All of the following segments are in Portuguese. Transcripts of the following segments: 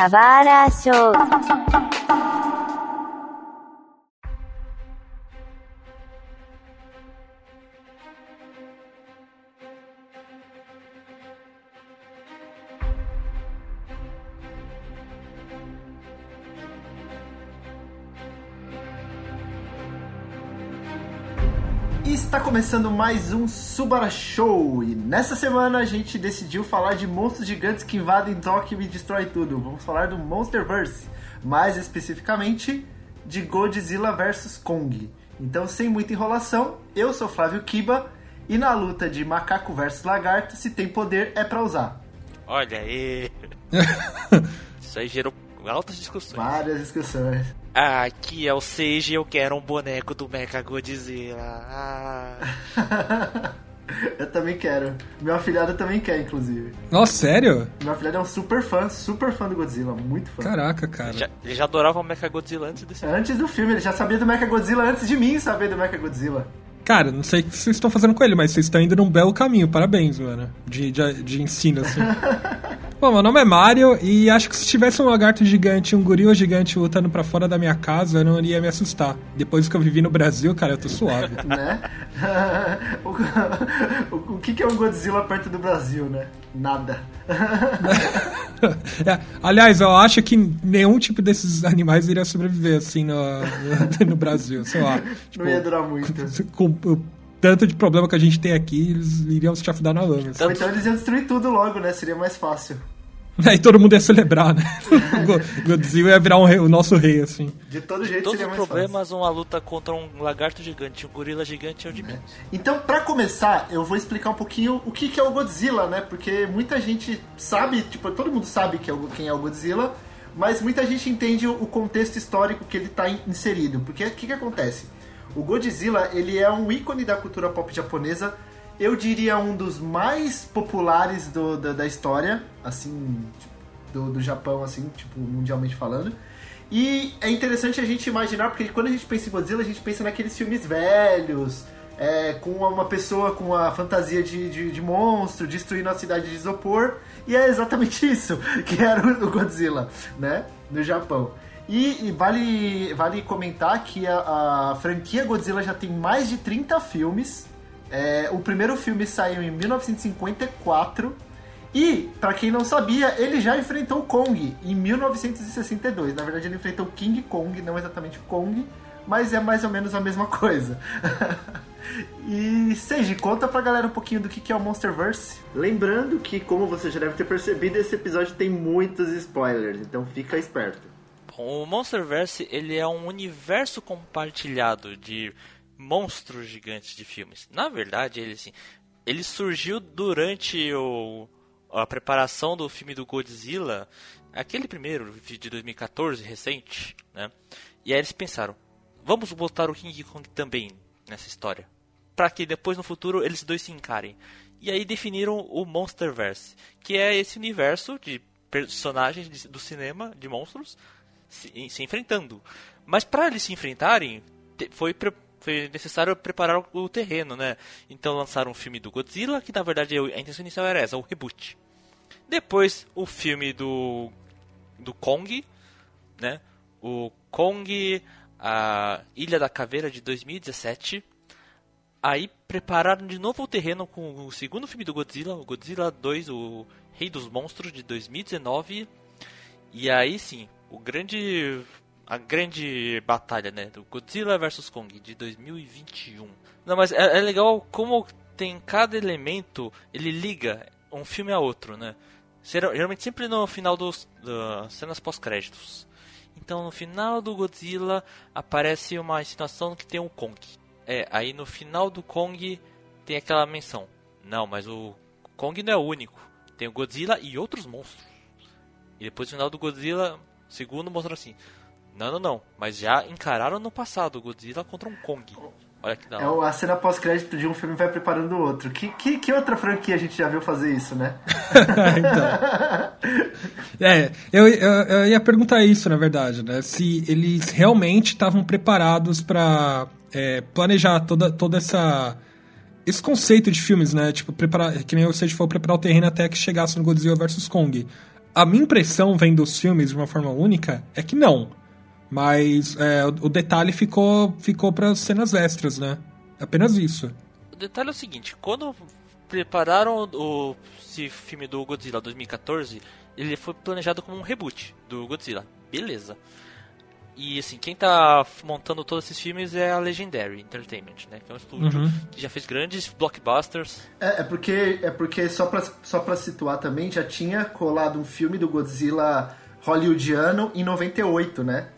Kawara Show. E está começando mais um Subara Show. E nessa semana a gente decidiu falar de monstros gigantes que invadem Tóquio e destrói tudo. Vamos falar do Monsterverse, mais especificamente de Godzilla vs Kong. Então, sem muita enrolação, eu sou Flávio Kiba e na luta de macaco versus lagarto, se tem poder é pra usar. Olha aí. Isso aí gerou altas discussões. Várias discussões. Ah, aqui é o Seiji eu quero um boneco do Mecha Godzilla. Ah. eu também quero. Meu afilhado também quer, inclusive. Nossa, sério? Meu afilhado é um super fã, super fã do Godzilla, muito fã. Caraca, cara. Já, ele já adorava o Mecha Godzilla antes desse Antes do filme, ele já sabia do Mecha Godzilla antes de mim saber do Mecha Godzilla. Cara, não sei o que vocês estão fazendo com ele, mas vocês estão indo num belo caminho. Parabéns, mano. De, de, de ensino, assim. Bom, meu nome é Mario e acho que se tivesse um lagarto gigante e um gorila gigante lutando pra fora da minha casa, eu não iria me assustar. Depois que eu vivi no Brasil, cara, eu tô suave. né? o, o, o que, que é um Godzilla perto do Brasil, né? Nada. é, aliás, eu acho que nenhum tipo desses animais iria sobreviver assim no, no, Brasil, sei lá. Tipo, não ia durar muito. Com, com, tanto de problema que a gente tem aqui, eles iriam se chafudar na lama. Assim. Então eles iam destruir tudo logo, né? Seria mais fácil. Aí todo mundo ia celebrar, né? Godzilla ia virar um rei, o nosso rei, assim. De todo jeito Todos seria os mais problemas, fácil. uma luta contra um lagarto gigante, um gorila gigante é o de menos. Então, pra começar, eu vou explicar um pouquinho o que, que é o Godzilla, né? Porque muita gente sabe, tipo, todo mundo sabe que é o, quem é o Godzilla, mas muita gente entende o contexto histórico que ele tá inserido. Porque o que, que acontece? O Godzilla, ele é um ícone da cultura pop japonesa, eu diria um dos mais populares do, da, da história, assim, do, do Japão, assim, tipo, mundialmente falando. E é interessante a gente imaginar, porque quando a gente pensa em Godzilla, a gente pensa naqueles filmes velhos, é, com uma pessoa com a fantasia de, de, de, monstro, destruindo a cidade de isopor, e é exatamente isso que era o Godzilla, né, no Japão. E, e, vale, vale comentar que a, a, franquia Godzilla já tem mais de 30 filmes. É, o primeiro filme saiu em 1954. E, para quem não sabia, ele já enfrentou o Kong em 1962. Na verdade, ele enfrentou King Kong, não exatamente Kong, mas é mais ou menos a mesma coisa. e, Seiji, conta pra galera um pouquinho do que é o Monsterverse. Lembrando que, como você já deve ter percebido, esse episódio tem muitos spoilers, então fica esperto. O Monsterverse ele é um universo compartilhado de monstros gigantes de filmes. Na verdade, ele assim, ele surgiu durante o, a preparação do filme do Godzilla, aquele primeiro de 2014 recente, né? E aí eles pensaram, vamos botar o King Kong também nessa história, para que depois no futuro eles dois se encarem. E aí definiram o Monsterverse, que é esse universo de personagens do cinema de monstros se, se enfrentando. Mas para eles se enfrentarem, foi, foi necessário preparar o terreno, né? Então lançaram um filme do Godzilla, que na verdade a intenção inicial era essa, o reboot. Depois o filme do do Kong, né? O Kong, a Ilha da Caveira de 2017. Aí prepararam de novo o terreno com o segundo filme do Godzilla, o Godzilla 2, o Rei dos Monstros de 2019. E aí sim, o grande a grande batalha, né, do Godzilla vs Kong de 2021. Não, mas é, é, legal como tem cada elemento, ele liga um filme a outro, né? Geralmente sempre no final dos das cenas pós-créditos. Então no final do Godzilla aparece uma situação que tem o Kong. É, aí no final do Kong tem aquela menção. Não, mas o Kong não é o único. Tem o Godzilla e outros monstros. E depois no final do Godzilla Segundo, mostrou assim: não, não, não, mas já encararam no passado o Godzilla contra um Kong. Olha que da hora. É a cena pós-crédito de um filme vai preparando o outro. Que, que, que, outra franquia a gente já viu fazer isso, né? então. É, eu, eu, eu, ia perguntar isso, na verdade, né? Se eles realmente estavam preparados para é, planejar toda, toda essa. Esse conceito de filmes, né? Tipo, preparar. Que nem você falou, preparar o terreno até que chegasse no Godzilla vs Kong. a minha impressão vendo os filmes de uma forma única é que não. Mas é, o, detalhe ficou, ficou para cenas extras, né? Apenas isso. O detalhe é o seguinte, quando prepararam o esse filme do Godzilla 2014, ele foi planejado como um reboot do Godzilla. Beleza. E assim, quem tá montando todos esses filmes é a Legendary Entertainment, né? Que é um estúdio Uhum. que já fez grandes blockbusters. É, é porque, é porque só, pra, só pra situar também, já tinha colado um filme do Godzilla hollywoodiano em 98, né?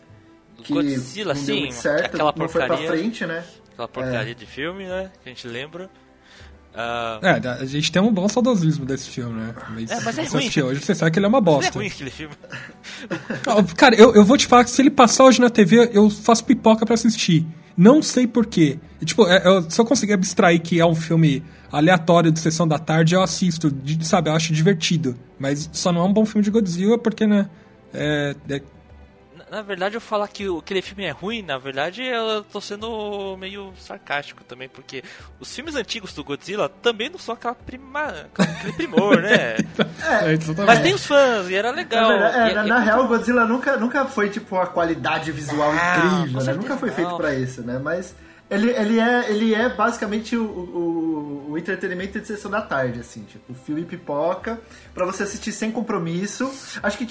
Que Godzilla, não deu sim, muito certo, aquela não foi pra frente, né? Aquela porcaria de filme, né? Que a gente lembra. Ah, É, a gente tem um bom saudosismo desse filme, né? Mas, É, mas é se você ruim. assistir hoje, você sabe que ele é uma mas é bosta. ruim aquele filme. Cara, eu, eu vou te falar que se ele passar hoje na TV, eu faço pipoca pra assistir. Não sei porquê. Tipo, é, eu- se eu conseguir abstrair que é um filme aleatório de sessão da tarde, eu assisto, sabe? Eu acho divertido. Mas só não é um bom filme de Godzilla porque, né? É, é- Na, na verdade, eu falar que aquele filme é ruim, na verdade, eu tô sendo meio sarcástico também, porque os filmes antigos do Godzilla também não são aquela prima, aquele primor, né? é, exatamente. Mas tem os fãs, e era Na, legal. verdade, é, E- na, e- na real, o Godzilla nunca, nunca foi, tipo, a qualidade visual Não, incrível, né? Nunca foi feito pra isso, né? Mas ele, ele, é, ele é basicamente o, o, o entretenimento de sessão da tarde, assim. Tipo, filme pipoca, pra você assistir sem compromisso. Acho que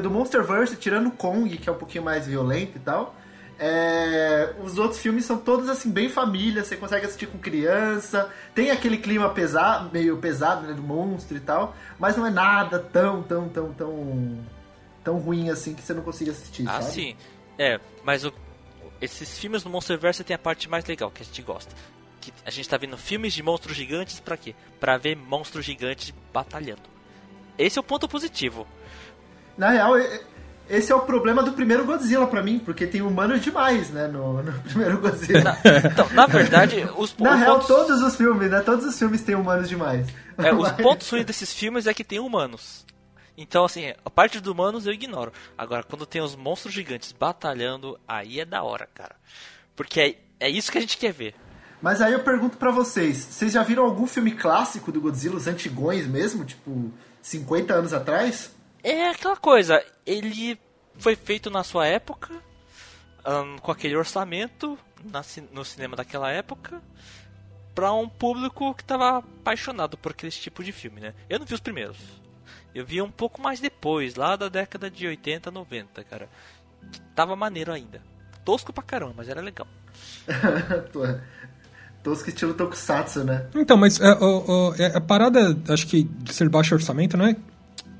do Monsterverse, tirando Kong, que é um pouquinho mais violento e tal... é, os outros filmes são todos assim bem família, você consegue assistir com criança, tem aquele clima pesado, meio pesado, né, do monstro e tal, mas não é nada tão, tão, tão, tão tão ruim assim que você não consiga assistir, Ah, sabe? sim. É, mas o- esses filmes do Monsterverse tem a parte mais legal, que a gente gosta. Que a gente tá vendo filmes de monstros gigantes pra quê? Pra ver monstros gigantes batalhando. Esse é o ponto positivo. Na real, esse é o problema do primeiro Godzilla pra mim, porque tem humanos demais, né, no, no primeiro Godzilla. Então, na verdade, os, Na os real, pontos, todos os filmes, né? Todos os filmes têm humanos demais. é, os pontos ruins desses filmes é que tem humanos. Então, assim, a parte dos humanos eu ignoro. Agora, quando tem os monstros gigantes batalhando, aí é da hora, cara. Porque é, é isso que a gente quer ver. Mas aí eu pergunto pra vocês, vocês já viram algum filme clássico do Godzilla, os antigões mesmo, tipo 50 anos atrás? É aquela coisa, ele foi feito na sua época, ahn, com aquele orçamento na no cinema daquela época, pra um público que tava apaixonado por aquele tipo de filme, né? Eu não vi os primeiros. Eu vi um pouco mais depois, lá da década de 80, 90, cara. Tava maneiro ainda. Tosco pra caramba, mas era legal. Tosco estilo Tokusatsu, né? Então, mas é, o- o- é, a parada, acho que de ser baixo orçamento, né?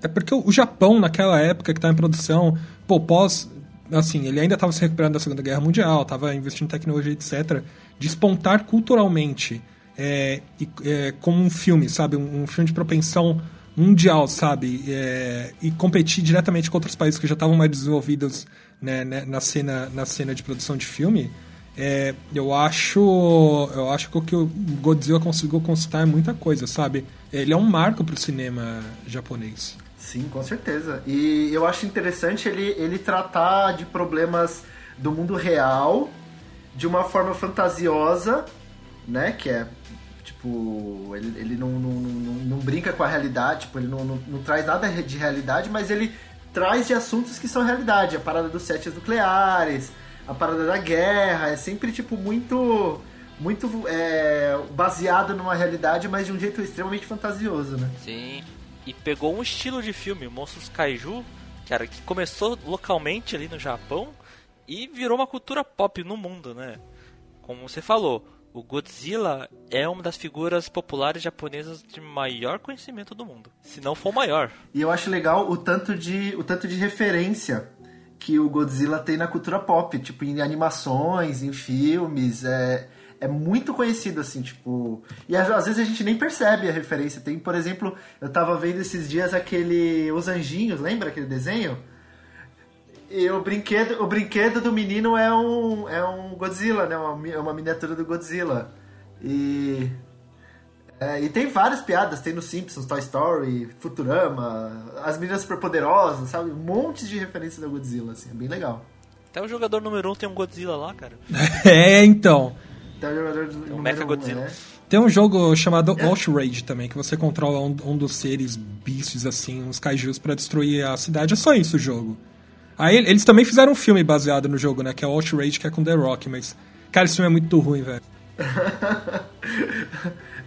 É porque o, Japão, naquela época que tá em produção, pô, pós. Assim, ele ainda estava se recuperando da Segunda Guerra Mundial, estava investindo em tecnologia, etc. Despontar culturalmente é, e, é, como um filme, sabe? Um, um filme de propensão mundial, sabe? É, e competir diretamente com outros países que já estavam mais desenvolvidos né, né, na, cena, na cena de produção de filme. É, eu acho eu acho que o o Godzilla conseguiu conquistar é muita coisa, sabe? Ele é um marco pro cinema japonês. Sim, com certeza. E eu acho interessante ele, ele tratar de problemas do mundo real de uma forma fantasiosa, né? Que é, tipo, ele, ele não, não, não, não brinca com a realidade, tipo, ele não, não, não traz nada de realidade, mas ele traz de assuntos que são realidade. A parada dos setes nucleares, a parada da guerra, é sempre, tipo, muito... Muito é, baseado numa realidade, mas de um jeito extremamente fantasioso, né? Sim. E pegou um estilo de filme, Monstros Kaiju, cara, que começou localmente ali no Japão e virou uma cultura pop no mundo, né? Como você falou, o Godzilla é uma das figuras populares japonesas de maior conhecimento do mundo, se não for maior. E eu acho legal o tanto de, o tanto de referência que o Godzilla tem na cultura pop, tipo, em animações, em filmes, é, é muito conhecido, assim, tipo... E às vezes a gente nem percebe a referência. Tem, por exemplo, eu tava vendo esses dias aquele... Os Anjinhos, lembra aquele desenho? E o brinquedo, o brinquedo do menino é um, é um Godzilla, né? Uma, é uma miniatura do Godzilla. E... É, e tem várias piadas, tem no Simpsons, Toy Story, Futurama, as meninas superpoderosas, sabe? Um monte de referências da Godzilla, assim, é bem legal. Até o jogador número 1 um tem um Godzilla lá, cara. É, então. Tem o jogador do o número Mecha um, Godzilla. né? Tem um jogo chamado Outrage também, que você controla um, um dos seres bichos, assim, uns kaijus para destruir a cidade. É só isso o jogo. Aí eles também fizeram um filme baseado no jogo, né? Que é o Outrage, que é com The Rock, mas. Cara, esse filme é muito ruim, velho.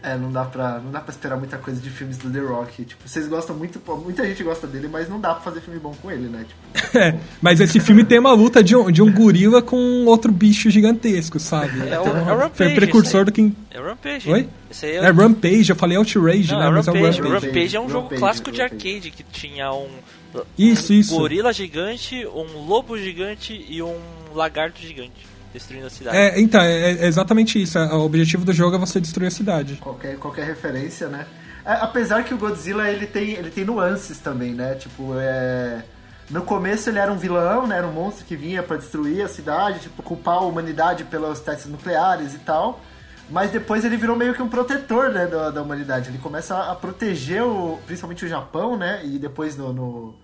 É, não dá, pra, não dá pra esperar muita coisa de filmes do The Rock. Tipo, vocês gostam muito, muita gente gosta dele, mas não dá pra fazer filme bom com ele, né? Tipo... É, mas esse filme tem uma luta de um, de um gorila com outro bicho gigantesco, sabe? É, então, o, é o Rampage, foi precursor do que. É o Rampage. Oi? Esse aí é, é Rampage, eu falei Outrage, não, né? É mas Rampage, é o Rampage. Rampage. é um jogo Rampage, clássico de Rampage. arcade que tinha um. Isso, um isso. gorila gigante, um lobo gigante e um lagarto gigante destruindo a cidade. É, então, é, é exatamente isso. O objetivo do jogo é você destruir a cidade. Qualquer, qualquer referência, né? É, apesar que o Godzilla ele tem, ele tem nuances também, né? Tipo, é. No começo ele era um vilão, né? Era um monstro que vinha para destruir a cidade, tipo, culpar a humanidade pelos testes nucleares e tal. Mas depois ele virou meio que um protetor né, da, da humanidade. Ele começa a proteger o, principalmente o Japão, né? E depois no, no,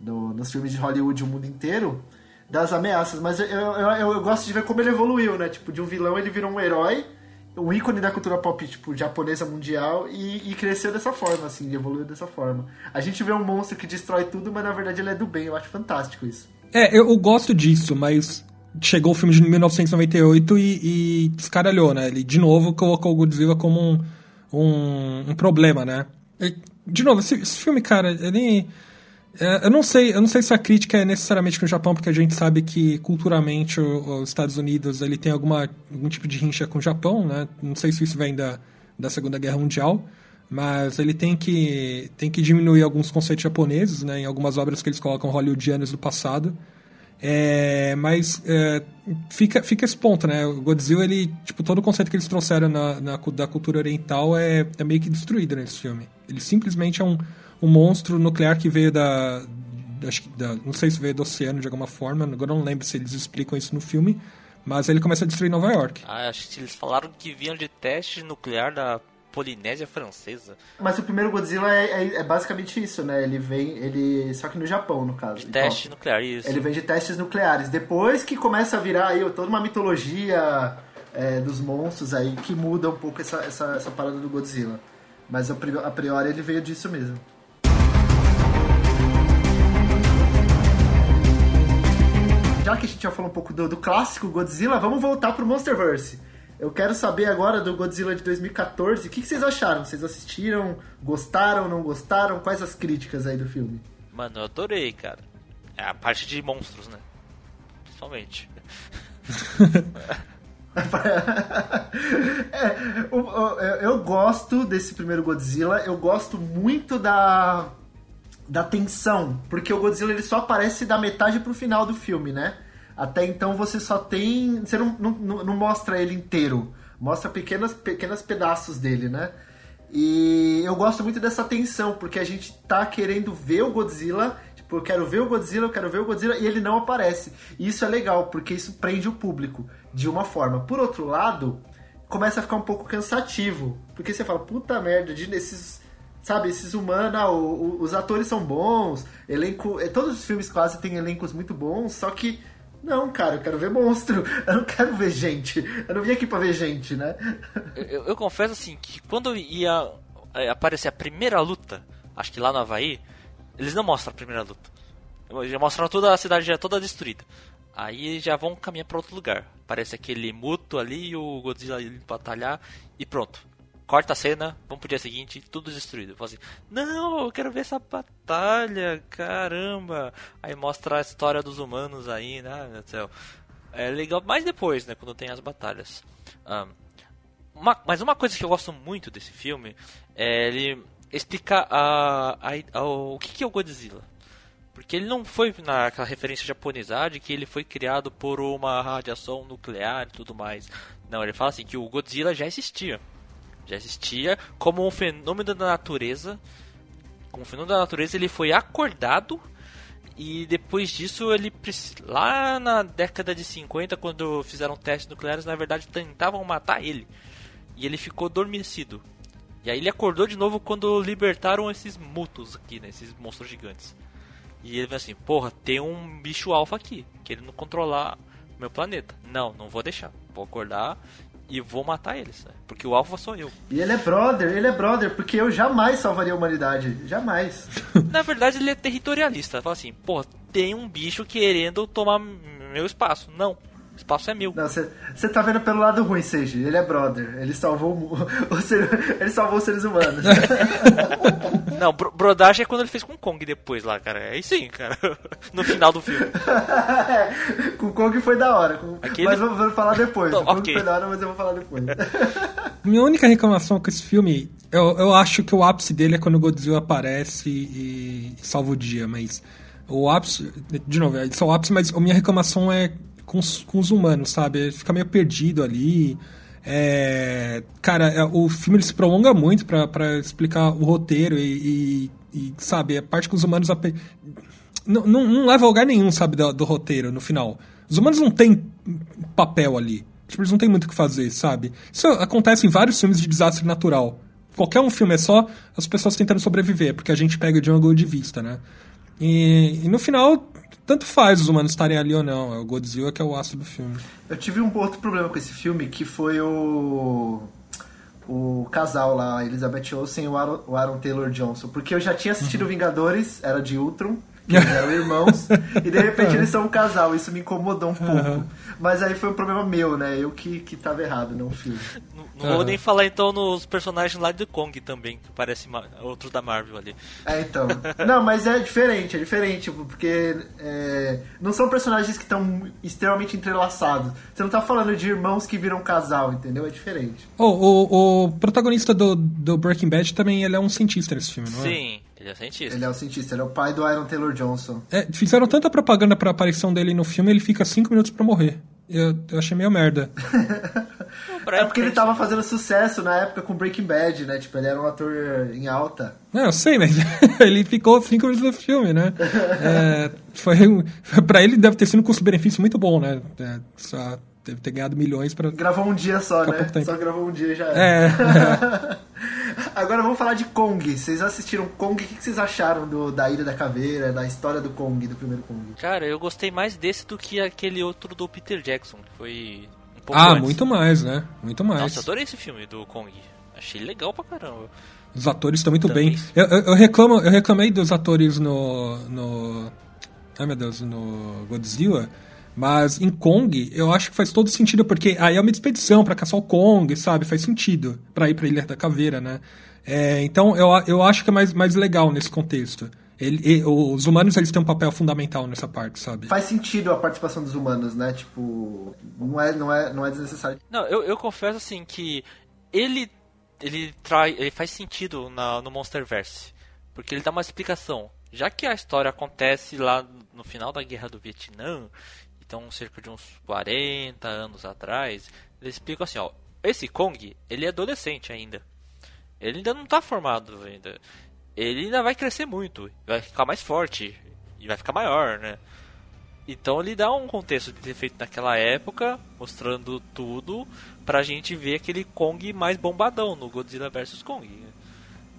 no, nos filmes de Hollywood o mundo inteiro das ameaças. Mas eu, eu, eu, gosto de ver como ele evoluiu, né? Tipo, de um vilão ele virou um herói um ícone da cultura pop, tipo, japonesa mundial e, e, cresceu dessa forma, assim, evoluiu dessa forma. A gente vê um monstro que destrói tudo, mas na verdade ele é do bem, eu acho fantástico isso. É, eu, eu gosto disso, mas chegou o filme de 1998 e, e descaralhou, né? Ele de novo colocou o Godzilla como um, um, um problema, né? E, de novo, esse, esse filme, cara, ele. É, eu não sei, eu não sei se a crítica é necessariamente com o Japão, porque a gente sabe que culturalmente os Estados Unidos ele tem alguma, algum tipo de rincha com o Japão, né? Não sei se isso vem da, da Segunda Guerra Mundial, mas ele tem que tem que diminuir alguns conceitos japoneses, né? Em algumas obras que eles colocam hollywoodianos do passado. É, mas é, fica, fica esse ponto, né? O Godzilla, ele, tipo, todo o conceito que eles trouxeram na, na da cultura oriental é, é meio que destruído nesse filme. Ele simplesmente é um um monstro nuclear que veio da, da, não sei se veio do oceano de alguma forma, agora não lembro se eles explicam isso no filme, mas ele começa a destruir Nova York. Ah, acho que eles falaram que vinham de teste nuclear da Polinésia Francesa. Mas o primeiro Godzilla é, é, é, basicamente isso, né? Ele vem, ele só que no Japão, no caso. De teste então, nuclear, isso. Ele vem de testes nucleares. Depois que começa a virar aí toda uma mitologia é, dos monstros aí que muda um pouco essa, essa, essa parada do Godzilla. Mas a priori ele veio disso mesmo. já que a gente já falou um pouco do, do clássico Godzilla, vamos voltar pro Monsterverse. Eu quero saber agora do Godzilla de 2014. O que, que, vocês acharam? Vocês assistiram? Gostaram? Não gostaram? Quais as críticas aí do filme? Mano, eu adorei, cara. É a parte de monstros, né? Principalmente. é, eu, eu, eu gosto desse primeiro Godzilla. Eu gosto muito da da tensão, porque o Godzilla ele só aparece da metade pro final do filme, né? Até então você só tem. Você não, não, não mostra ele inteiro. Mostra pequenos, pequenos pedaços dele, né? E eu gosto muito dessa tensão, porque a gente tá querendo ver o Godzilla. Tipo, eu quero ver o Godzilla, eu quero ver o Godzilla, e ele não aparece. E isso é legal, porque isso prende o público de uma forma. Por outro lado, começa a ficar um pouco cansativo. Porque você fala, puta merda, de nesses sabe, esses humanos, os atores são bons, elenco, é, todos os filmes quase têm elencos muito bons, só que não, cara, eu quero ver monstro, eu não quero ver gente, eu não vim aqui pra ver gente, né? Eu, eu confesso assim que quando ia é, aparecer a primeira luta, acho que lá no Havaí, eles não mostram a primeira luta. Já mostraram toda a cidade já toda destruída. Aí já vão caminhar para outro lugar. Parece aquele muto ali, o Godzilla batalhar e pronto corta a cena, vamos pro dia seguinte, tudo destruído. Eu falo assim, não, eu quero ver essa batalha, caramba. Aí mostra a história dos humanos aí, né, meu céu. É legal, mais depois, né, quando tem as batalhas. Um, uma, mas uma coisa que eu gosto muito desse filme é ele explicar a, a, a, o que, que é o Godzilla. Porque ele não foi naquela referência japonesa de que ele foi criado por uma radiação nuclear e tudo mais. Não, ele fala assim que o Godzilla já existia já existia como um fenômeno da natureza. Como um fenômeno da natureza, ele foi acordado e depois disso ele lá na década de 50, quando fizeram testes nucleares, na verdade tentavam matar ele. E ele ficou adormecido. E aí ele acordou de novo quando libertaram esses mutos aqui, né, esses monstros gigantes. E ele vai assim, porra, tem um bicho alfa aqui, querendo controlar meu planeta. Não, não vou deixar. Vou acordar e vou matar eles, né? porque o alfa sou eu. E ele é brother, ele é brother, porque eu jamais salvaria a humanidade, jamais. Na verdade, ele é territorialista. Fala assim, pô, tem um bicho querendo tomar meu espaço. Não, o espaço é meu. Você tá vendo pelo lado ruim, Seiji. Ele é brother. Ele salvou o, o ser, ele salvou os seres humanos. Não, bro brodagem é quando ele fez com o Kong depois lá, cara. É isso aí, cara. No final do filme. é, com o Kong foi da hora. Com... Aquele... Mas vou, vou, falar depois. Então, o Kong okay. foi da hora, mas eu vou falar depois. Minha única reclamação com esse filme, eu, eu acho que o ápice dele é quando o Godzilla aparece e, e salva o dia, mas o ápice, de novo, é só o ápice, mas a minha reclamação é com os, com os humanos, sabe? Ele fica meio perdido ali. É, cara, é, o filme ele se prolonga muito para explicar o roteiro e, e, e, sabe, a parte que os humanos não, não, não, leva a lugar nenhum, sabe, do, do, roteiro no final. Os humanos não têm papel ali. Tipo, eles não têm muito o que fazer, sabe? Isso acontece em vários filmes de desastre natural. Qualquer um filme é só as pessoas tentando sobreviver, porque a gente pega de um ângulo de vista, né? E, e no final tanto faz os humanos estarem ali ou não. É o Godzilla que é o aço do filme. Eu tive um outro problema com esse filme, que foi o o casal lá, Elizabeth Olsen e o Aaron, o Aaron Taylor Johnson. Porque eu já tinha assistido uhum. Vingadores, era de Ultron, que eles eram irmãos, e de repente eles são um casal, isso me incomodou um pouco. Uhum. Mas aí foi um problema meu, né? Eu que, que tava errado, não o filme. Não, não uhum. vou nem falar então nos personagens lá de Kong também, que parece outros da Marvel ali. É, então. não, mas é diferente, é diferente, porque é, não são personagens que estão extremamente entrelaçados. Você não tá falando de irmãos que viram casal, entendeu? É diferente. Oh, o, o protagonista do, do Breaking Bad também ele é um cientista nesse filme, não é? Sim. Ele é o cientista. Ele é o cientista, ele é o pai do Iron Taylor Johnson. É, fizeram tanta propaganda pra aparição dele no filme, ele fica 5 minutos pra morrer. Eu, eu achei meio merda. é porque ele tava fazendo sucesso na época com Breaking Bad, né? Tipo, ele era um ator em alta. Não, eu sei, mas ele ficou 5 minutos no filme, né? É, foi, pra ele deve ter sido um custo-benefício muito bom, né? É, só deve ter ganhado milhões para Gravou um dia só, né? Só gravou um dia e já era. É. é. Agora vamos falar de Kong. Vocês assistiram Kong? O que vocês acharam do, da Ilha da Caveira, da história do Kong, do primeiro Kong? Cara, eu gostei mais desse do que aquele outro do Peter Jackson, que foi um pouco Ah, antes. muito mais, né? Muito mais. Nossa, adorei esse filme do Kong. Achei legal pra caramba. Os atores estão muito Também. bem. Eu, eu, eu, reclamo, eu reclamei dos atores no, no. Ai meu Deus, no Godzilla. Mas em Kong, eu acho que faz todo sentido, porque aí é uma expedição para caçar o Kong, sabe? Faz sentido para ir pra Ilha da Caveira, né? É, então eu, eu acho que é mais, mais legal nesse contexto. Ele, ele, os humanos eles têm um papel fundamental nessa parte, sabe? Faz sentido a participação dos humanos, né? Tipo, não é, não é, não é desnecessário. Não, eu, eu confesso assim que ele ele traz, ele faz sentido na, no Monsterverse, porque ele dá uma explicação. Já que a história acontece lá no final da Guerra do Vietnã, então cerca de uns 40 anos atrás, eles explicam assim, ó, esse Kong, ele é adolescente ainda. Ele ainda não está formado ainda. Ele ainda vai crescer muito, vai ficar mais forte e vai ficar maior, né? Então ele dá um contexto de ter feito naquela época, mostrando tudo pra gente ver aquele Kong mais bombadão no Godzilla vs Kong. Né?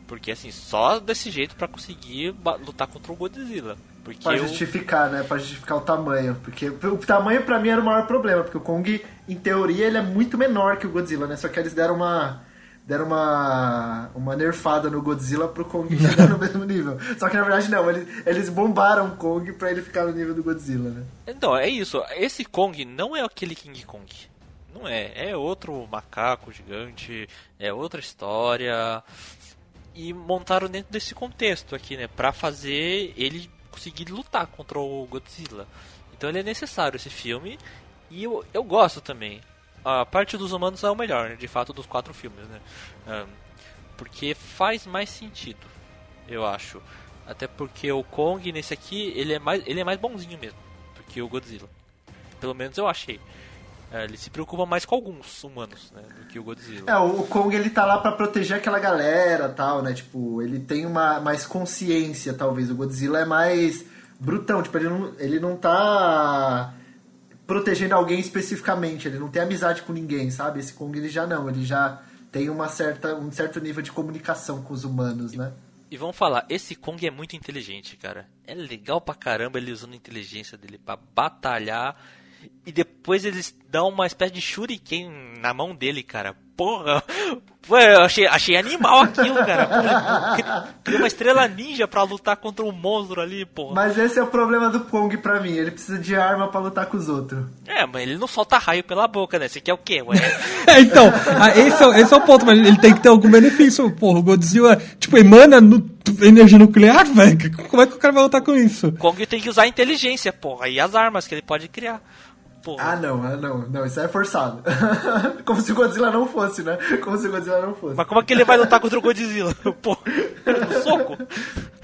Porque assim, só desse jeito para conseguir lutar contra o Godzilla. Porque pra eu... justificar, né? Pra justificar o tamanho. Porque o tamanho para mim era o maior problema, porque o Kong, em teoria, ele é muito menor que o Godzilla, né? Só que eles deram uma. Deram uma, uma nerfada no Godzilla pro Kong chegar no mesmo nível. Só que na verdade não, eles, eles bombaram o Kong pra ele ficar no nível do Godzilla, né? Então, é isso. Esse Kong não é aquele King Kong. Não é. É outro macaco gigante, é outra história. E montaram dentro desse contexto aqui, né? Pra fazer ele conseguir lutar contra o Godzilla. Então ele é necessário esse filme e eu, eu gosto também. A parte dos humanos é o melhor, de fato, dos quatro filmes, né? Um, porque faz mais sentido, eu acho. Até porque o Kong nesse aqui ele é mais ele é mais bonzinho mesmo do que o Godzilla. Pelo menos eu achei. É, ele se preocupa mais com alguns humanos, né, do que o Godzilla. É, o Kong ele tá lá para proteger aquela galera, tal, né? Tipo, ele tem uma mais consciência, talvez. O Godzilla é mais brutão, tipo, ele não, ele não tá protegendo alguém especificamente, ele não tem amizade com ninguém, sabe? Esse Kong ele já não, ele já tem uma certa, um certo nível de comunicação com os humanos, né? E vamos falar, esse Kong é muito inteligente, cara. É legal pra caramba ele usando a inteligência dele para batalhar e depois eles dão uma espécie de shuriken na mão dele, cara. Porra, Pô, eu achei, achei animal aquilo, cara. Cria uma estrela ninja pra lutar contra um monstro ali, porra. Mas esse é o problema do Kong pra mim. Ele precisa de arma pra lutar com os outros. É, mas ele não solta raio pela boca, né? Você quer o quê, ué? É, então, ah, esse é, o- esse é o ponto, mas ele tem que ter algum benefício. Porra, o Godzilla, tipo, emana nu- energia nuclear, velho. Como é que o cara vai lutar com isso? Kong tem que usar a inteligência, porra, e as armas que ele pode criar. Porra. Ah, não, ah, não, não, isso aí é forçado. Como se o Godzilla não fosse, né? Como se o Godzilla não fosse. Mas como é que ele vai lutar contra o Godzilla? No soco?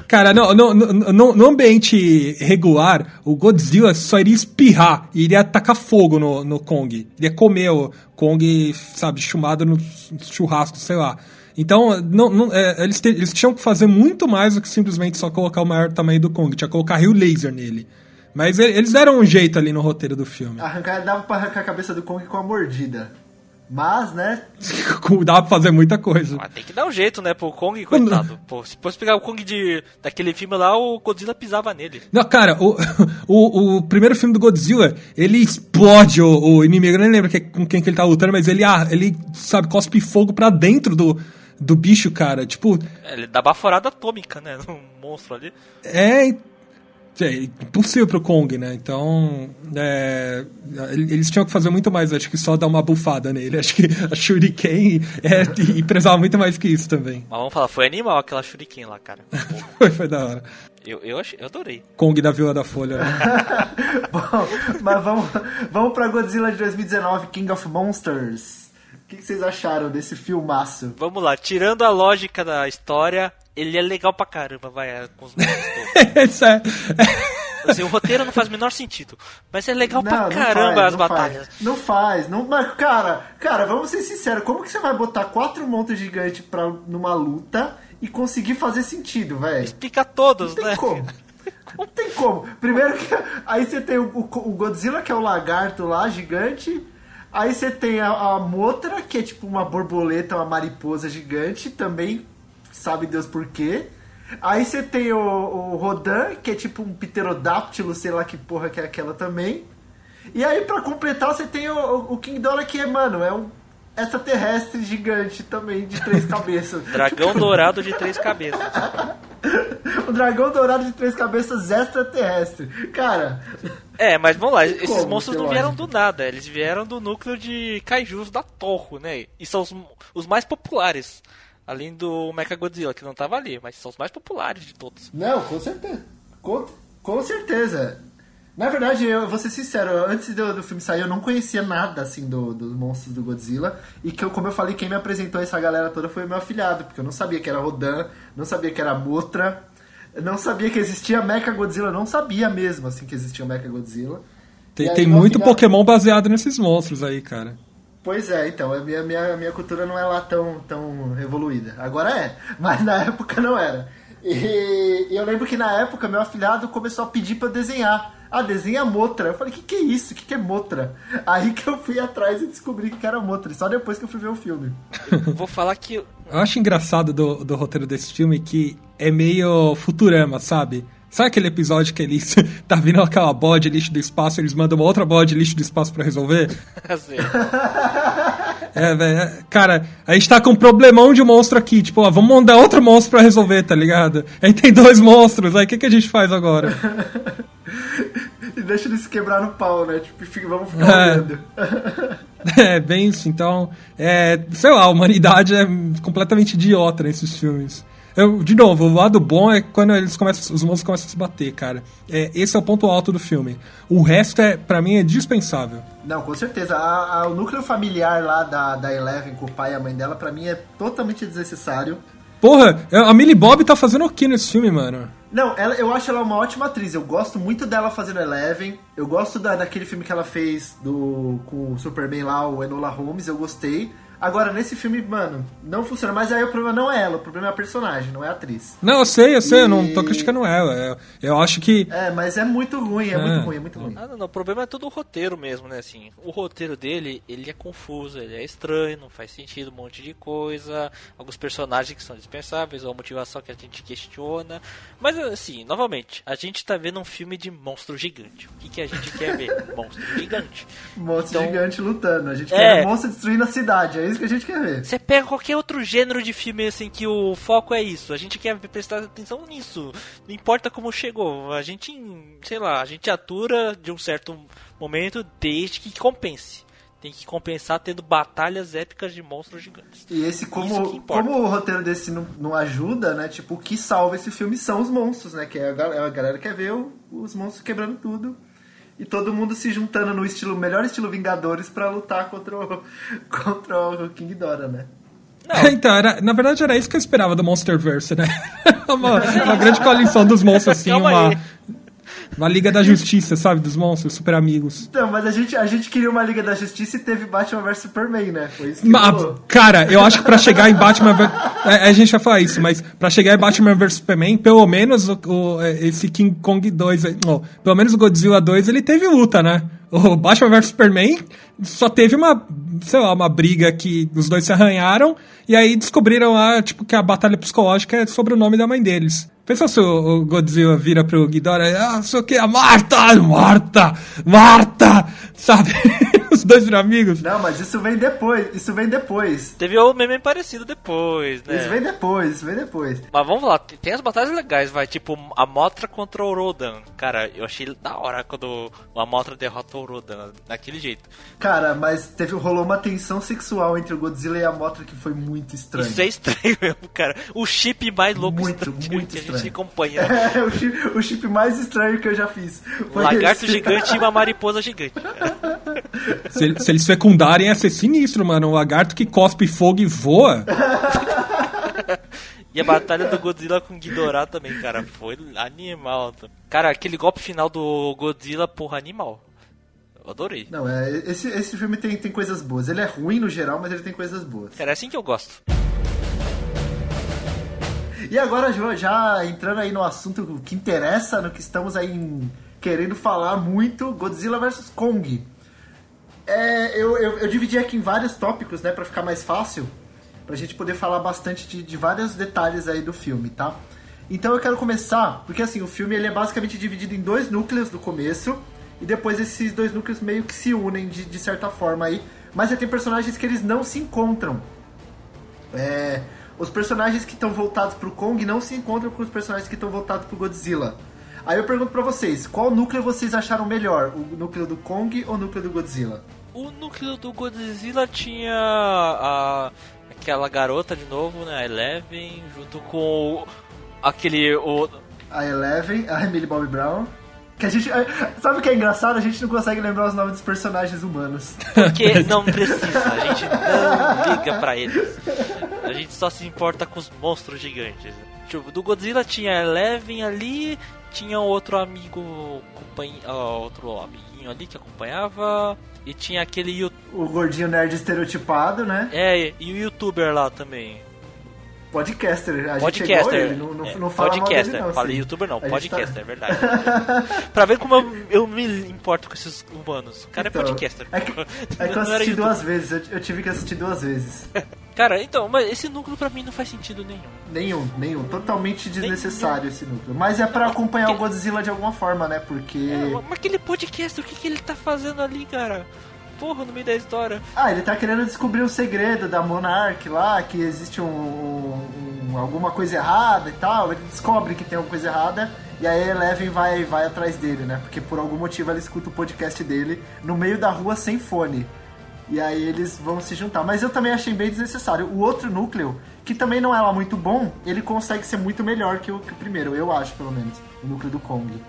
Cara, no, no, no, no- no ambiente regular, o Godzilla só iria espirrar e iria atacar fogo no, no Kong. Iria comer o Kong, sabe, chumado no churrasco, sei lá. Então, não, não- é, eles, te- eles tinham que fazer muito mais do que simplesmente só colocar o maior tamanho do Kong. Tinha que colocar rio laser nele. Mas eles deram um jeito ali no roteiro do filme. Arrancar, dava pra arrancar a cabeça do Kong com a mordida. Mas, né? Dá pra fazer muita coisa. Mas tem que dar um jeito, né, pro Kong, coitado. Pô, se fosse pegar o Kong de, daquele filme lá, o Godzilla pisava nele. Não, cara, o, o, o primeiro filme do Godzilla, ele explode o, o inimigo. Eu nem lembro que- com quem que ele tá lutando, mas ele, ah, ele sabe, cospe fogo pra dentro do, do bicho, cara. Tipo, É, Ele dá baforada atômica, né, no monstro ali. é, é impossível pro Kong, né? Então, é, eles tinham que fazer muito mais, acho que só dar uma bufada nele. Acho que a Shuriken é, e precisava muito mais que isso também. Mas vamos falar, foi animal aquela shuriken lá, cara. Foi, foi da hora. eu, eu, achei, eu adorei. Kong da Vila da Folha, né? Bom, mas vamos, vamos pra Godzilla de 2019, King of Monsters. O que que vocês acharam desse filmaço? Vamos lá, tirando a lógica da história, ele é legal pra caramba, vai, é, com os é, Assim, o roteiro não faz o menor sentido, mas é legal pra caramba faz, as não batalhas. Faz, não faz, não, mas cara, cara, vamos ser sinceros, como que você vai botar quatro monstros gigantes pra, numa luta e conseguir fazer sentido, velho? Explica todos, Não né? tem como. Não tem como. Primeiro que. Aí você tem o, o- o Godzilla, que é o lagarto lá, gigante. Aí você tem a, a Motra, que é tipo uma borboleta, uma mariposa gigante, também sabe Deus por quê. Aí você tem o, o Rodan, que é tipo um pterodáctilo, sei lá que porra que é aquela também. E aí, pra completar, você tem o, o- King Dora, que é, mano, é um extraterrestre gigante também, de três cabeças. Dragão dourado de três cabeças. O dragão dourado de três cabeças extraterrestre. Cara, É, mas vamos lá, esses como monstros não vieram do nada, eles vieram do núcleo de kaijus da Torro, né? E são os, os mais populares. Além do Mechagodzilla, que não tava ali, mas são os mais populares de todos. não, com certeza. Com, com certeza. Na verdade, eu vou ser sincero, antes do, do filme sair, eu não conhecia nada assim do- dos monstros do Godzilla. E que, eu, como eu falei, quem me apresentou essa galera toda foi o meu afilhado, porque eu não sabia que era Rodan, não sabia que era Motra, eu não sabia que existia Mecha Godzilla, não sabia mesmo assim que existia Mecha Godzilla. Tem, aí tem muito afilhado- Pokémon baseado nesses monstros aí, cara. Pois é, então, a minha, minha, minha cultura não é lá tão, tão evoluída. Agora é, mas na época não era. E, e eu lembro que na época meu afilhado começou a pedir pra eu desenhar. Ah, desenha Motra. Eu falei, o que, que é isso? O que, que é Motra? Aí que eu fui atrás e descobri que era Motra. E só depois que eu fui ver o filme. Eu vou falar que Eu acho engraçado do, do roteiro desse filme que é meio Futurama, sabe? Sabe aquele episódio que eles tá vindo aquela bola de lixo do espaço eles mandam uma outra bola de lixo do espaço pra resolver? assim, É, velho. é- Cara, a gente tá com um problemão de monstro aqui. Tipo, ó, vamos mandar outro monstro pra resolver, tá ligado? Aí tem dois monstros. Aí o que, que a gente faz agora? E deixa eles quebrar no pau, né? Tipo, vamos ficar É. olhando. É, bem isso. Então, é, sei lá, a humanidade é completamente idiota nesses filmes. Eu, de novo, o lado bom é quando eles começam, os monstros começam a se bater, cara. É, esse é o ponto alto do filme. O resto, é, para mim, é dispensável. Não, com certeza. A- a- o núcleo familiar lá da, da Eleven com o pai e a mãe dela, pra mim, é totalmente desnecessário. Porra, a Millie Bob tá fazendo o que nesse filme, mano? Não, ela, eu acho ela uma ótima atriz. Eu gosto muito dela fazendo Eleven. Eu gosto da, daquele filme que ela fez do, com o Superman lá, o Enola Holmes. Eu gostei. Agora, nesse filme, mano, não funciona. Mas aí o problema não é ela, o problema é a personagem, não é a atriz. Não, eu sei, eu sei, e... eu não tô criticando ela. Eu, eu, acho que. É, mas é muito ruim, é, é. muito ruim, é muito ruim. Ah, não, não, o problema é todo o roteiro mesmo, né? Assim, o roteiro dele, ele é confuso, ele é estranho, não faz sentido, um monte de coisa. Alguns personagens que são dispensáveis, ou a motivação que a gente questiona. Mas, assim, novamente, a gente tá vendo um filme de monstro gigante. O que, que a gente quer ver? monstro gigante. Monstro então, gigante lutando. A gente é... quer ver monstro destruindo a cidade, é isso que a gente quer ver. Você pega qualquer outro gênero de filme assim que o foco é isso. A gente quer prestar atenção nisso. Não importa como chegou. A gente, sei lá, a gente atura de um certo momento desde que compense. Tem que compensar tendo batalhas épicas de monstros gigantes. E esse, como, como o roteiro desse não, não ajuda, né? Tipo, o que salva esse filme são os monstros, né? Que é a, a galera quer ver os monstros quebrando tudo e todo mundo se juntando no estilo melhor estilo Vingadores para lutar contra o, contra o King Dora, né? então, era, na verdade era isso que eu esperava do Monsterverse, né? uma, uma grande coalição dos monstros, assim, Calma uma, aí. Uma Liga da Justiça, sabe? Dos monstros, super amigos. Então, mas a gente, a gente queria uma Liga da Justiça e teve Batman vs Superman, né? Foi isso que mas, Cara, eu acho que pra chegar em Batman. a, a, gente vai falar isso, mas pra chegar em Batman vs Superman, pelo menos o, o, esse King Kong 2, oh, pelo menos o Godzilla 2, ele teve luta, né? O Batman vs Superman só teve uma, sei lá, uma briga que os dois se arranharam e aí descobriram lá, tipo, que a batalha psicológica é sobre o nome da mãe deles. Pensa se o Godzilla vira pro Ghidorah, ah, sei o que, a Marta, Marta, Marta, sabe? Os dois viram amigos. Não, mas isso vem depois, isso vem depois. Teve o meme parecido depois, né? Isso vem depois, isso vem depois. Mas vamos lá, tem as batalhas legais, vai, tipo, a Motra contra o Rodan. Cara, eu achei da hora quando a Motra derrota o Rodan, daquele jeito. Cara, mas teve, rolou uma tensão sexual entre o Godzilla e a Motra que foi muito estranho. Isso é estranho mesmo, cara. O chip mais louco muito, muito estranho gente acompanha. É, o chip, o chip mais estranho que eu já fiz. Um lagarto esse. gigante e uma mariposa gigante. Se, se, eles fecundarem, ia ser sinistro, mano. Um lagarto que cospe fogo e voa. E a batalha do Godzilla com Ghidorah também, cara, foi animal. Cara, aquele golpe final do Godzilla, porra, animal. Eu adorei. Não, é, esse, esse filme tem, tem coisas boas. Ele é ruim no geral, mas ele tem coisas boas. Cara, é assim que eu gosto. E agora, já entrando aí no assunto que interessa, no que estamos aí querendo falar muito, Godzilla vs Kong. É, eu, eu, eu, dividi aqui em vários tópicos, né, para ficar mais fácil, pra gente poder falar bastante de, de vários detalhes aí do filme, tá? Então eu quero começar, porque assim, o filme ele é basicamente dividido em dois núcleos no começo, e depois esses dois núcleos meio que se unem de, de certa forma aí, mas já tem personagens que eles não se encontram. É, os personagens que estão voltados pro Kong não se encontram com os personagens que estão voltados pro Godzilla. Aí eu pergunto pra vocês, qual núcleo vocês acharam melhor? O núcleo do Kong ou o núcleo do Godzilla? O núcleo do Godzilla tinha a, aquela garota de novo, né? A Eleven, junto com aquele. O... A Eleven, a Emily Bobby Brown. Que a gente. Sabe o que é engraçado? A gente não consegue lembrar os nomes dos personagens humanos. Porque não precisa, a gente não liga pra eles. A gente só se importa com os monstros gigantes. Tipo, do Godzilla tinha Eleven ali, tinha outro amigo, outro amiguinho ali que acompanhava. E tinha aquele. O gordinho nerd estereotipado, né? É, e o youtuber lá também. Podcaster, a podcaster, ele, não, não, é, não fala podcaster, dele, não, falei youtuber não, podcaster, tá... é verdade. pra ver como eu, eu, me importo com esses humanos. O cara é então, é podcaster. É que, é que eu assisti duas vezes, eu, eu, tive que assistir duas vezes. Cara, então, mas esse núcleo pra mim não faz sentido nenhum. Nenhum, nenhum. Totalmente desnecessário nenhum. esse núcleo. Mas é pra acompanhar o Godzilla de alguma forma, né? Porque. É, mas aquele podcast, o que, que ele tá fazendo ali, cara? porra no meio da história. Ah, ele tá querendo descobrir o segredo da Monarch lá, que existe um, um, alguma coisa errada e tal. Ele descobre que tem alguma coisa errada. E aí Eleven vai, vai atrás dele, né? Porque por algum motivo ela escuta o podcast dele no meio da rua sem fone. E aí eles vão se juntar. Mas eu também achei bem desnecessário. O outro núcleo, que também não é lá muito bom, ele consegue ser muito melhor que o, que o primeiro, eu acho, pelo menos. O núcleo do Kong.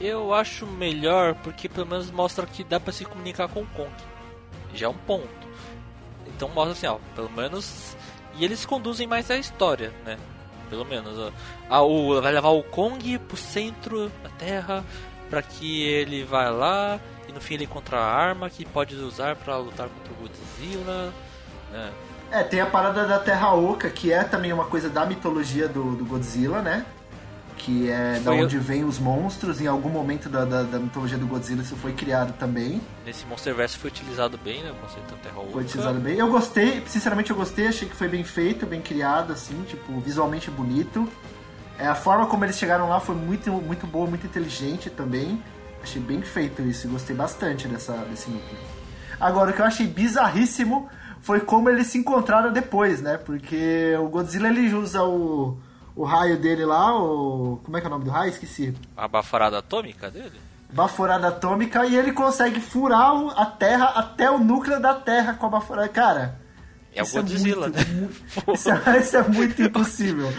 Eu acho melhor porque pelo menos mostra que dá para se comunicar com o Kong já é um ponto. Então mostra assim, ó, pelo menos. E eles conduzem mais a história, né? Pelo menos. Ó. Ah, o, vai levar o Kong pro centro da Terra para que ele vá lá e no fim ele encontra a arma que pode usar para lutar contra o Godzilla, né? É, tem a parada da Terra Oca, que é também uma coisa da mitologia do, do Godzilla, né? Que é da Foi onde vem os monstros. Em algum momento da, da, da mitologia do Godzilla isso foi criado também. Nesse Monsterverse foi utilizado bem, né? O conceito da Terra Oca. Foi utilizado bem. Eu gostei, sinceramente eu gostei, achei que foi bem feito, bem criado, assim, tipo, visualmente bonito. É, a forma como eles chegaram lá foi muito, muito boa, muito inteligente também. Achei bem feito isso, e gostei bastante dessa, desse núcleo. Agora, o que eu achei bizarríssimo foi como eles se encontraram depois, né? Porque o Godzilla ele usa o, o raio dele lá, o. Como é que é o nome do raio? Esqueci. A baforada atômica dele? Baforada atômica e ele consegue furar a Terra até o núcleo da Terra com a baforada. Cara. É o Godzilla, muito- né? Isso é, isso é muito impossível.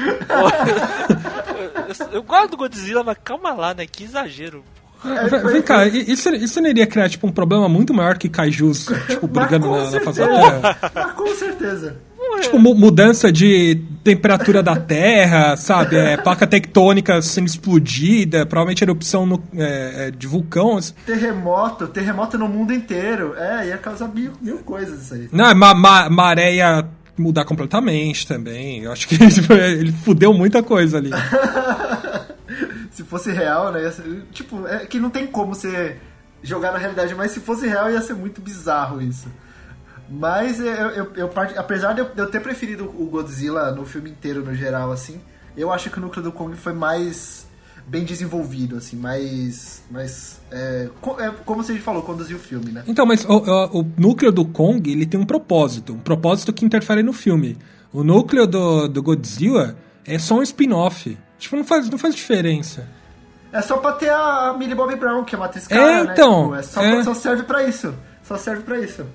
eu, eu gosto do Godzilla, mas calma lá, né? Que exagero. É, Vem- cá, isso, isso não iria criar tipo, um problema muito maior que kaijus, tipo, brigando na, na face da. Terra? Mas com certeza. Tipo, mu- mudança de temperatura da Terra, sabe? É, placa tectônica sendo explodida, provavelmente erupção no- é, é, de vulcão. Terremoto, terremoto no mundo inteiro. É, ia causar mil, mil coisas isso aí. Não, é ma, ma, maré ia mudar completamente também. Eu acho que ele fudeu muita coisa ali. Se fosse real, né? ser- tipo, é que não tem como você jogar na realidade, mas se fosse real ia ser muito bizarro isso. Mas eu, eu, eu part- apesar de eu, eu ter preferido o Godzilla no filme inteiro, no geral, assim, eu acho que o núcleo do Kong foi mais bem desenvolvido, assim, mais. mais é, é, como você falou, conduziu o filme, né? Então, mas o, o- o núcleo do Kong, ele tem um propósito. Um propósito que interfere no filme. O núcleo do, do Godzilla é só um spin-off. Tipo, não faz, não faz diferença. É só pra ter a Millie Bobby Brown, que é uma atriz É, cara, né? então, Tipo, é só, é. só serve pra isso. Só serve pra isso.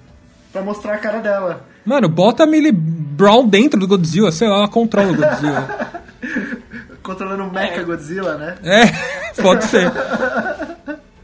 Pra mostrar a cara dela. Mano, bota a Millie Brown dentro do Godzilla, sei lá, ela controla o Godzilla. Controlando o Mecha Godzilla, né? é, pode ser.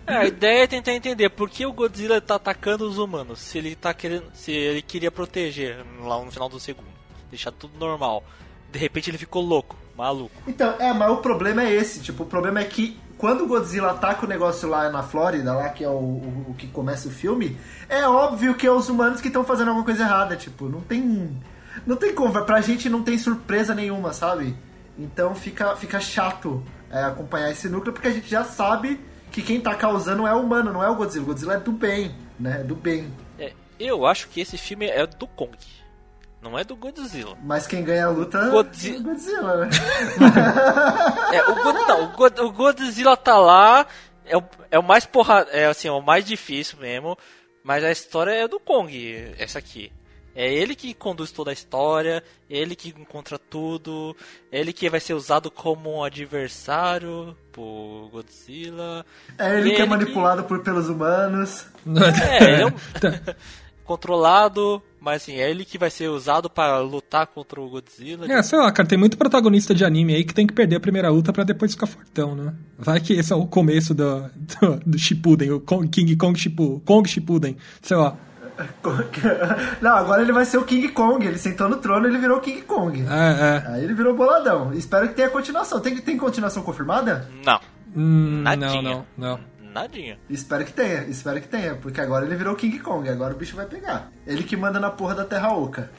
É, a ideia é tentar entender por que o Godzilla tá atacando os humanos. Se ele tá querendo. Se ele queria proteger lá no final do segundo. Deixar tudo normal. De repente ele ficou louco, maluco. Então, é, mas o problema é esse. Tipo, o problema é que quando o Godzilla ataca o negócio lá na Flórida, lá que é o, o, o que começa o filme, é óbvio que é os humanos que estão fazendo alguma coisa errada. Tipo, não tem. Não tem como. Pra gente não tem surpresa nenhuma, sabe? Então fica, fica chato é, acompanhar esse núcleo, porque a gente já sabe que quem tá causando é o humano, não é o Godzilla. O Godzilla é do bem, né? É do bem. É, eu acho que esse filme é do Kong. Não é do Godzilla. Mas quem ganha a luta Godzi- é o Godzilla, né? É, o, God- não, o, God- o Godzilla tá lá, é o, é o mais porra, é assim, é o mais difícil mesmo, mas a história é do Kong, essa aqui. É ele que conduz toda a história, ele que encontra tudo, ele que vai ser usado como um adversário pro Godzilla. É ele que é manipulado por, pelos humanos. É, ele é um controlado, mas assim, é ele que vai ser usado para lutar contra o Godzilla. É, sei lá, cara, tem muito protagonista de anime aí que tem que perder a primeira luta pra depois ficar fortão, né? Vai que esse é o começo do, do, do Shippuden, o Kong- King Kong Shippuden, Kong Shippuden, sei lá. Não, agora ele vai ser o King Kong. Ele sentou no trono e ele virou o King Kong. É, é. Aí ele virou boladão. Espero que tenha continuação. Tem, tem continuação confirmada? Não, Hum, não, não, não. Nadinha. Espero que tenha, espero que tenha. Porque agora ele virou o King Kong. Agora o bicho vai pegar. Ele que manda na porra da Terra Oca.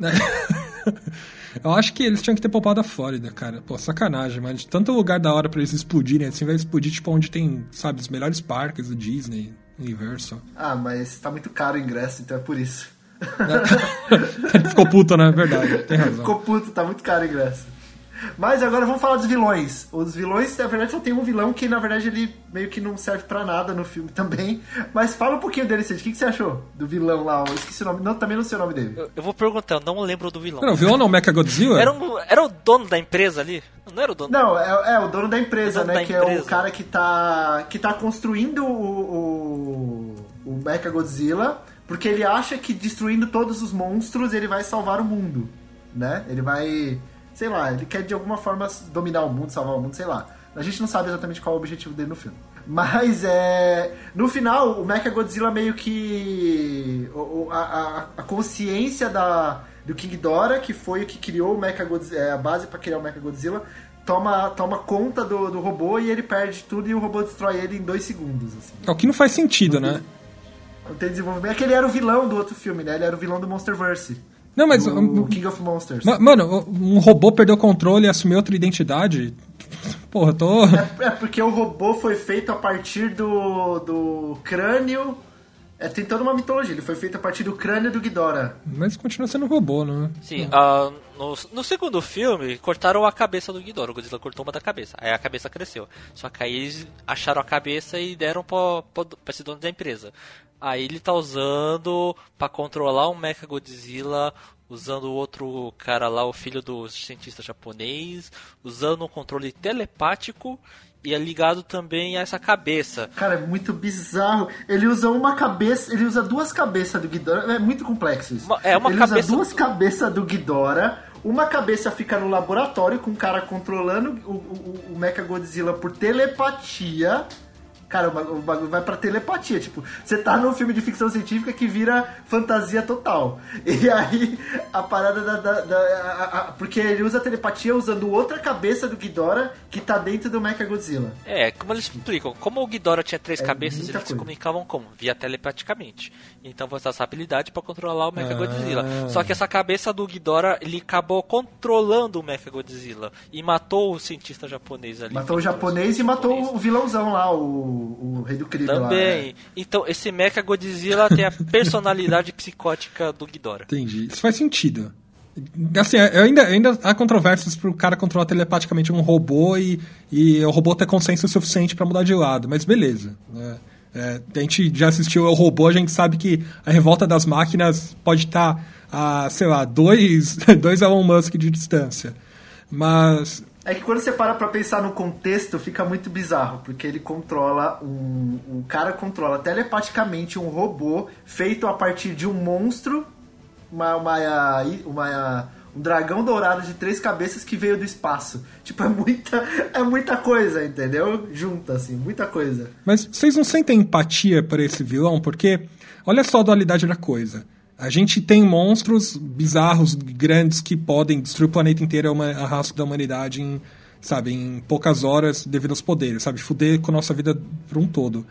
Eu acho que eles tinham que ter poupado a Flórida, cara. Pô, sacanagem, mas de tanto lugar da hora pra eles explodirem, assim, vai explodir, tipo, onde tem, sabe, os melhores parques do Disney, Universal. Ah, mas tá muito caro o ingresso, então é por isso. Ele ficou puto, né? Verdade, tem razão. Ficou puto, tá muito caro o ingresso. Mas agora vamos falar dos vilões. Os vilões, na verdade, só tem um vilão que, na verdade, ele meio que não serve pra nada no filme também. Mas fala um pouquinho dele, Cid. O que, que você achou do vilão lá? Eu esqueci o nome. Não, também não sei o nome dele. Eu, eu vou perguntar, eu não lembro do vilão. Não, o vilão não, Mecha Godzilla? Era, um, era o dono da empresa ali? Não era o dono? Não, é, é o dono da empresa, O dono né? da que é o empresa. cara que tá, que tá construindo o, o, o Mecha Godzilla, porque ele acha que destruindo todos os monstros ele vai salvar o mundo, né? Ele vai, sei lá, ele quer de alguma forma dominar o mundo, salvar o mundo, sei lá. A gente não sabe exatamente qual é o objetivo dele no filme. Mas é. No final, o Mecha Godzilla meio que. o- a, a- a consciência da, do King Dora, que foi o que criou o Mecha Godzilla, é, a base para criar o Mecha Godzilla, toma, toma conta do, do robô e ele perde tudo e o robô destrói ele em dois segundos. Assim. É o que não faz sentido, né? Não tem desenvolvimento. É que ele era o vilão do outro filme, né? Ele era o vilão do Monsterverse. Não, mas. O King of Monsters. Mano, um robô perdeu o controle e assumiu outra identidade. Porra, tô. É, é, porque o robô foi feito a partir do, do crânio. É, tem toda uma mitologia. Ele foi feito a partir do crânio do Ghidorah. Mas continua sendo um robô, não é? Sim, uh, no, no, segundo filme, cortaram a cabeça do Ghidorah. O Godzilla cortou uma da cabeça. Aí a cabeça cresceu. Só que aí eles acharam a cabeça e deram pra, pra, pra esse dono da empresa. Aí ele tá usando para controlar um Mecha Godzilla, usando o outro cara lá, o filho do cientista japonês, usando um controle telepático e é ligado também a essa cabeça. Cara, é muito bizarro. Ele usa uma cabeça, ele usa duas cabeças do Ghidorah. É muito complexo isso. É uma ele cabeça... usa duas cabeças do Ghidorah. Uma cabeça fica no laboratório com o cara controlando o, o, o Mecha Godzilla por telepatia. Cara, o bagulho vai pra telepatia. Tipo, você tá num filme de ficção científica que vira fantasia total. E aí, a parada da. da, da a, a, porque ele usa a telepatia usando outra cabeça do Ghidorah que tá dentro do Mecha Godzilla. É, como eles explicam, como o Ghidorah tinha três é cabeças, eles coisa. se comunicavam como? Via telepaticamente. Então você essa habilidade para controlar o Mecha ah. Godzilla. Só que essa cabeça do Ghidorah, ele acabou controlando o Mecha Godzilla. E matou o cientista japonês ali. Matou o japonês e matou o vilãozão lá, o o, Rei do Crime Também. Lá, é. Então, esse Mecha Godzilla tem a personalidade psicótica do Ghidorah. Entendi. Isso faz sentido. Assim, ainda, ainda há controvérsias pro cara controlar telepaticamente um robô e, e o robô ter consenso suficiente para mudar de lado, mas beleza. Né? É, a gente já assistiu ao robô, a gente sabe que a revolta das máquinas pode estar tá a, sei lá, dois, dois Elon Musk de distância. Mas é que quando você para pra pensar no contexto, fica muito bizarro, porque ele controla um. O cara controla telepaticamente um robô feito a partir de um monstro, uma, uma, uma, um dragão dourado de três cabeças que veio do espaço. Tipo, é muita, é muita coisa, entendeu? Junta, assim, muita coisa. Mas vocês não sentem empatia por esse vilão? Porque olha só a dualidade da coisa. A gente tem monstros bizarros, grandes, que podem destruir o planeta inteiro, a raça da humanidade em, sabe, em poucas horas devido aos poderes, sabe? Fuder com a nossa vida por um todo.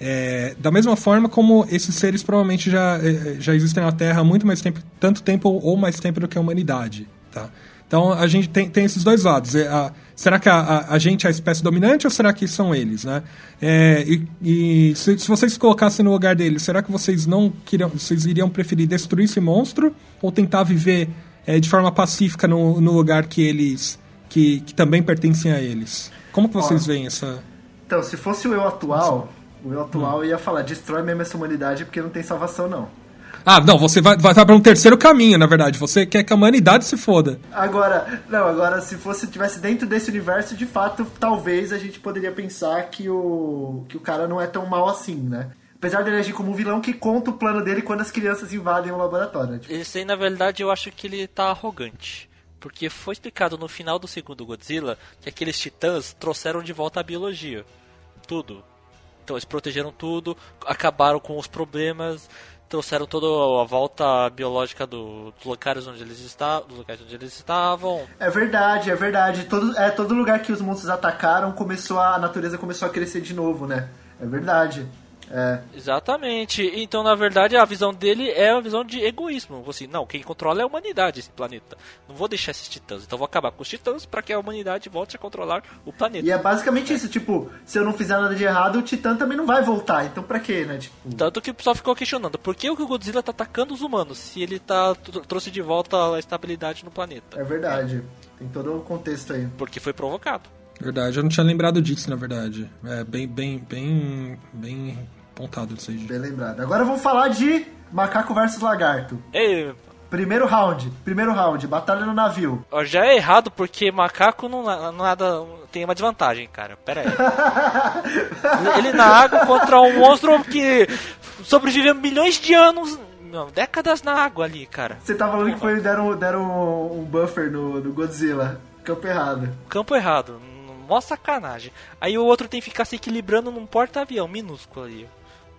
É, da mesma forma como esses seres provavelmente já, é, já existem na Terra há muito mais tempo, tanto tempo ou mais tempo do que a humanidade, tá? Então a gente tem, tem esses dois lados. É, a, será que a, a, a, gente é a espécie dominante ou será que são eles, né? É, e, e se, se, vocês se colocassem no lugar deles, será que vocês não queriam, vocês iriam preferir destruir esse monstro ou tentar viver é, de forma pacífica no, no lugar que eles que, que também pertencem a eles? Como que vocês Ó, veem essa? Então, se fosse o eu atual, o eu atual hum. ia falar destrói mesmo essa humanidade porque não tem salvação não. Ah, não, você vai, vai para um terceiro caminho, na verdade. Você quer que a humanidade se foda. Agora, não, agora se fosse tivesse dentro desse universo, de fato, talvez a gente poderia pensar que o que o cara não é tão mal assim, né? Apesar de ele agir como um vilão que conta o plano dele quando as crianças invadem o laboratório. Tipo... Esse aí, na verdade, eu acho que ele tá arrogante. Porque foi explicado no final do segundo Godzilla que aqueles titãs trouxeram de volta a biologia. Tudo. Então eles protegeram tudo, acabaram com os problemas, trouxeram toda a volta biológica do, dos locais onde eles estavam, dos locais onde eles estavam. É verdade, é verdade. Todo, é todo lugar que os monstros atacaram começou a, a natureza começou a crescer de novo, né? É verdade. É. Exatamente. Então, na verdade, a visão dele é a visão de egoísmo. Assim, não, quem controla é a humanidade, esse planeta. Não vou deixar esses titãs. Então, vou acabar com os titãs para que a humanidade volte a controlar o planeta. E é basicamente é. isso. Tipo, se eu não fizer nada de errado, o titã também não vai voltar. Então, pra quê, né? Tipo... Tanto que o pessoal ficou questionando: por que o Godzilla tá atacando os humanos se ele tá trouxe de volta a estabilidade no planeta? É verdade. Tem todo o contexto aí. Porque foi provocado. Verdade, eu não tinha lembrado disso, na verdade. É bem, bem, bem, bem apontado isso aí. Bem lembrado. Agora vamos falar de Macaco versus Lagarto. Ei. Primeiro round, primeiro round, batalha no navio. Já é errado porque macaco não nada tem uma desvantagem, cara. Pera aí. Ele na água contra um monstro que sobreviveu milhões de anos não, décadas na água ali, cara. Você tá falando que foi, deram, deram um buffer no, no Godzilla. Campo errado. Campo errado. Mó sacanagem. Aí o outro tem que ficar se equilibrando num porta-avião minúsculo ali.